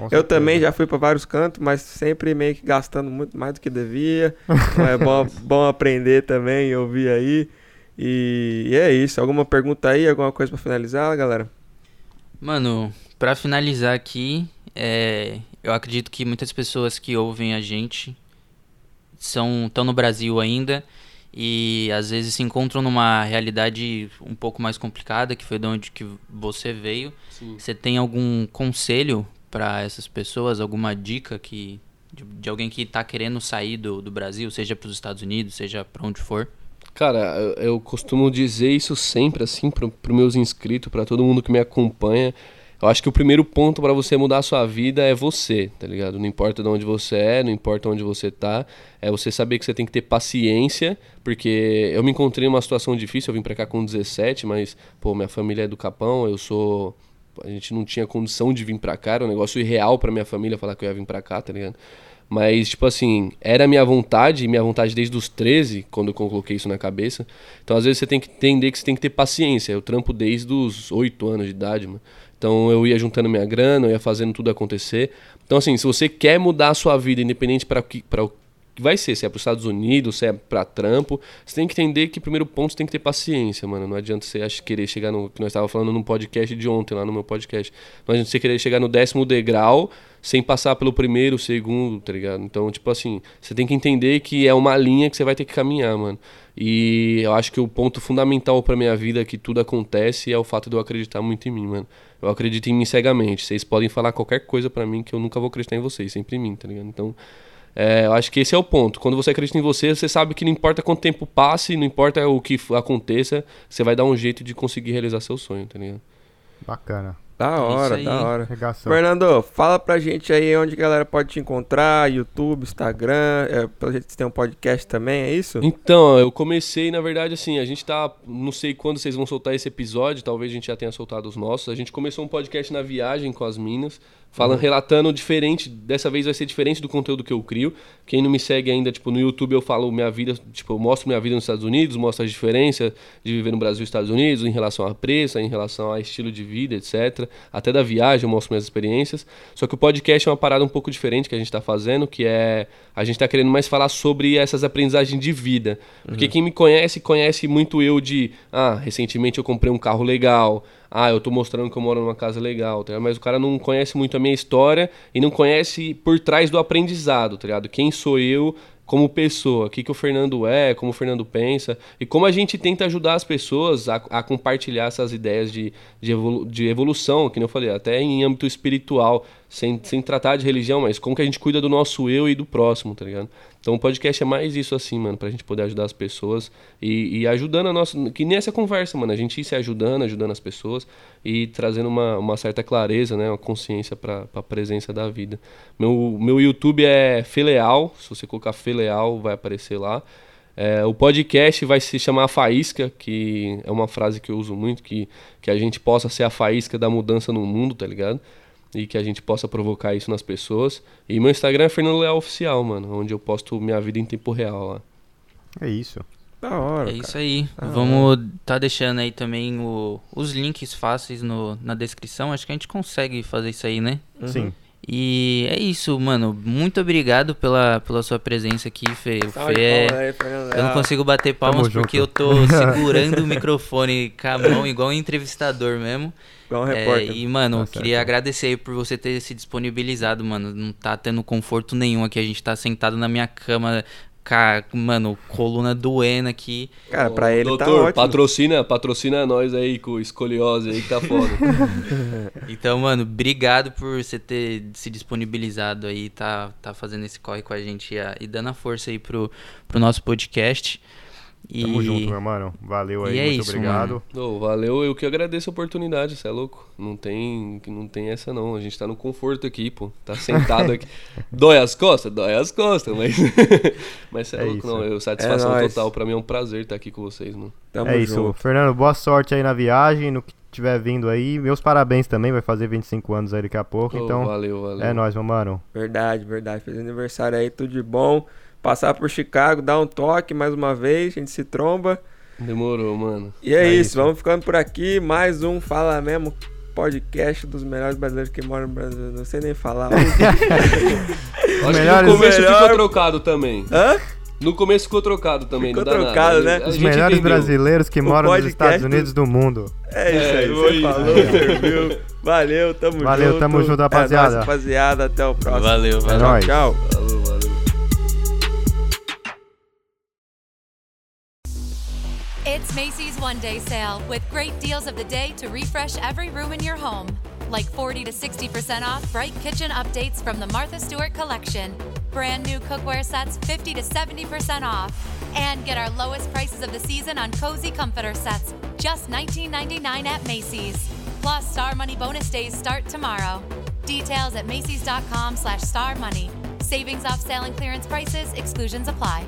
Eu também já fui para vários cantos, mas sempre meio que gastando muito mais do que devia. Então é bom, bom aprender também e ouvir aí. E, e é isso. Alguma pergunta aí? Alguma coisa para finalizar, galera? Mano, pra finalizar aqui, é, eu acredito que muitas pessoas que ouvem a gente são estão no Brasil ainda e às vezes se encontram numa realidade um pouco mais complicada, que foi de onde que você veio. Sim. Você tem algum conselho pra essas pessoas, alguma dica que de, de alguém que tá querendo sair do, do Brasil, seja pros Estados Unidos, seja pra onde for? Cara, eu, eu costumo dizer isso sempre, assim, pro, pro meus inscritos, pra todo mundo que me acompanha. Eu acho que o primeiro ponto pra você mudar a sua vida é você, tá ligado? Não importa de onde você é, não importa onde você tá, é você saber que você tem que ter paciência, porque eu me encontrei numa situação difícil, eu vim pra cá com 17, mas, pô, minha família é do Capão, eu sou. A gente não tinha condição de vir pra cá, era um negócio irreal pra minha família falar que eu ia vir pra cá, tá ligado? Mas, tipo assim, era minha vontade, minha vontade desde os 13, quando eu coloquei isso na cabeça. Então, às vezes, você tem que entender que você tem que ter paciência. Eu trampo desde os 8 anos de idade, mano. Então, eu ia juntando minha grana, eu ia fazendo tudo acontecer. Então, assim, se você quer mudar a sua vida, independente para o que, pra o que vai ser, se é para os Estados Unidos, se é para trampo, você tem que entender que, primeiro ponto, você tem que ter paciência, mano. Não adianta você acho, querer chegar no. que nós estávamos falando no podcast de ontem, lá no meu podcast. Não adianta você querer chegar no décimo degrau sem passar pelo primeiro, segundo, tá ligado? Então, tipo assim, você tem que entender que é uma linha que você vai ter que caminhar, mano. E eu acho que o ponto fundamental pra minha vida que tudo acontece é o fato de eu acreditar muito em mim, mano. Eu acredito em mim cegamente. Vocês podem falar qualquer coisa pra mim que eu nunca vou acreditar em vocês, sempre em mim, tá ligado? Então, É, eu acho que esse é o ponto. Quando você acredita em você, você sabe que não importa quanto tempo passe, não importa o que aconteça, você vai dar um jeito de conseguir realizar seu sonho, tá ligado? Bacana. Da hora, aí. da hora. Regação. Fernando, fala pra gente aí onde a galera pode te encontrar, YouTube, Instagram, é, jeito você tem um podcast também, é isso? Então, eu comecei, na verdade, assim, a gente tá. Não sei quando vocês vão soltar esse episódio, talvez a gente já tenha soltado os nossos. A gente começou um podcast na viagem com as minas, falando, relatando diferente. Dessa vez vai ser diferente do conteúdo que eu crio. Quem não me segue ainda, tipo, no YouTube eu falo minha vida, tipo, eu mostro minha vida nos Estados Unidos, mostro as diferenças de viver no Brasil e Estados Unidos, em relação a preço, em relação a estilo de vida, etc. Até da viagem eu mostro minhas experiências. Só que o podcast é uma parada um pouco diferente que a gente tá fazendo, que é. A gente tá querendo mais falar sobre essas aprendizagens de vida. Porque quem me conhece, conhece muito eu de. Ah, recentemente eu comprei um carro legal. Ah, eu tô mostrando que eu moro numa casa legal, tá? Mas o cara não conhece muito a minha história e não conhece por trás do aprendizado, tá ligado? Quem sou eu como pessoa, o que, que o Fernando é, como o Fernando pensa e como a gente tenta ajudar as pessoas a, a compartilhar essas ideias de, de, evolu de evolução, que eu falei, até em âmbito espiritual, sem, sem tratar de religião, mas como que a gente cuida do nosso eu e do próximo, tá ligado? Então o podcast é mais isso assim, mano, pra gente poder ajudar as pessoas e, e ajudando a nossa. Que nessa conversa, mano, a gente ir se ajudando, ajudando as pessoas e trazendo uma, uma certa clareza, né? Uma consciência pra, pra presença da vida. Meu, meu YouTube é Feleal, se você colocar Feleal vai aparecer lá. É, o podcast vai se chamar Faísca, que é uma frase que eu uso muito, que, que a gente possa ser a faísca da mudança no mundo, tá ligado? E que a gente possa provocar isso nas pessoas. E meu Instagram é Fernando Leal Oficial, mano, onde eu posto minha vida em tempo real lá. É isso. Da hora. É cara. isso aí. Vamos tá deixando aí também o- os links fáceis no, na descrição. Acho que a gente consegue fazer isso aí, né? Sim. E é isso, mano. Muito obrigado pela, pela sua presença aqui, Fê. O Salve Fê é- Eu não consigo bater palmas Tamo porque junto. eu tô segurando o microfone com a mão, igual um entrevistador mesmo. Igual um É, repórter. e, mano, Tá eu queria certo. agradecer aí por você ter se disponibilizado, mano. Não tá tendo conforto nenhum aqui. A gente tá sentado na minha cama, ca- mano, coluna doendo aqui. Cara, pra Ô, ele tá doutor, ótimo. patrocina, patrocina nós aí com escoliose aí que tá foda. Então, mano, obrigado por você ter se disponibilizado aí, tá, tá fazendo esse corre com a gente ah, e dando a força aí pro, pro nosso podcast. E Tamo junto, meu mano. Valeu aí, E é muito isso, obrigado. Ô, valeu, eu que agradeço a oportunidade, você é louco. Não tem, não tem essa não, a gente tá no conforto aqui, pô. Tá sentado aqui. Dói as costas? Dói as costas, mas. mas você é, É louco, isso. não. Eu, satisfação nóis. total, pra mim é um prazer estar aqui com vocês, mano. Tamo é isso. junto. Fernando, boa sorte aí na viagem, no que tiver vindo aí. Meus parabéns também, vai fazer 25 anos aí daqui a pouco. Ô, então, valeu, valeu. é nóis, meu mano. Verdade, verdade. Fez aniversário aí, tudo de bom. Passar por Chicago, dar um toque mais uma vez, a gente se tromba. Demorou, mano. E é, É isso, isso. vamos ficando por aqui. Mais um Fala Mesmo podcast dos melhores brasileiros que moram no Brasil. Não sei nem falar. Acho que melhores- no começo melhor- ficou trocado também. Hã? No começo ficou trocado também, Ficou não dá trocado, nada. né? Os melhores entendeu. brasileiros que O moram nos Estados do- Unidos do mundo. É isso É, aí, foi você isso. falou, serviu. Valeu, tamo junto. Valeu, tamo junto, rapaziada. É nóis, rapaziada. Até o próximo. Valeu, É valeu. nóis. Tchau. Valeu, It's Macy's One Day Sale with great deals of the day to refresh every room in your home. Like 40 to 60% off bright kitchen updates from the Martha Stewart collection. Brand new cookware sets 50 to 70% off. And get our lowest prices of the season on cozy comforter sets, just $19.99 at Macy's. Plus, Star Money bonus days start tomorrow. Details at Macy's.com slash Star Money. Savings off sale and clearance prices, exclusions apply.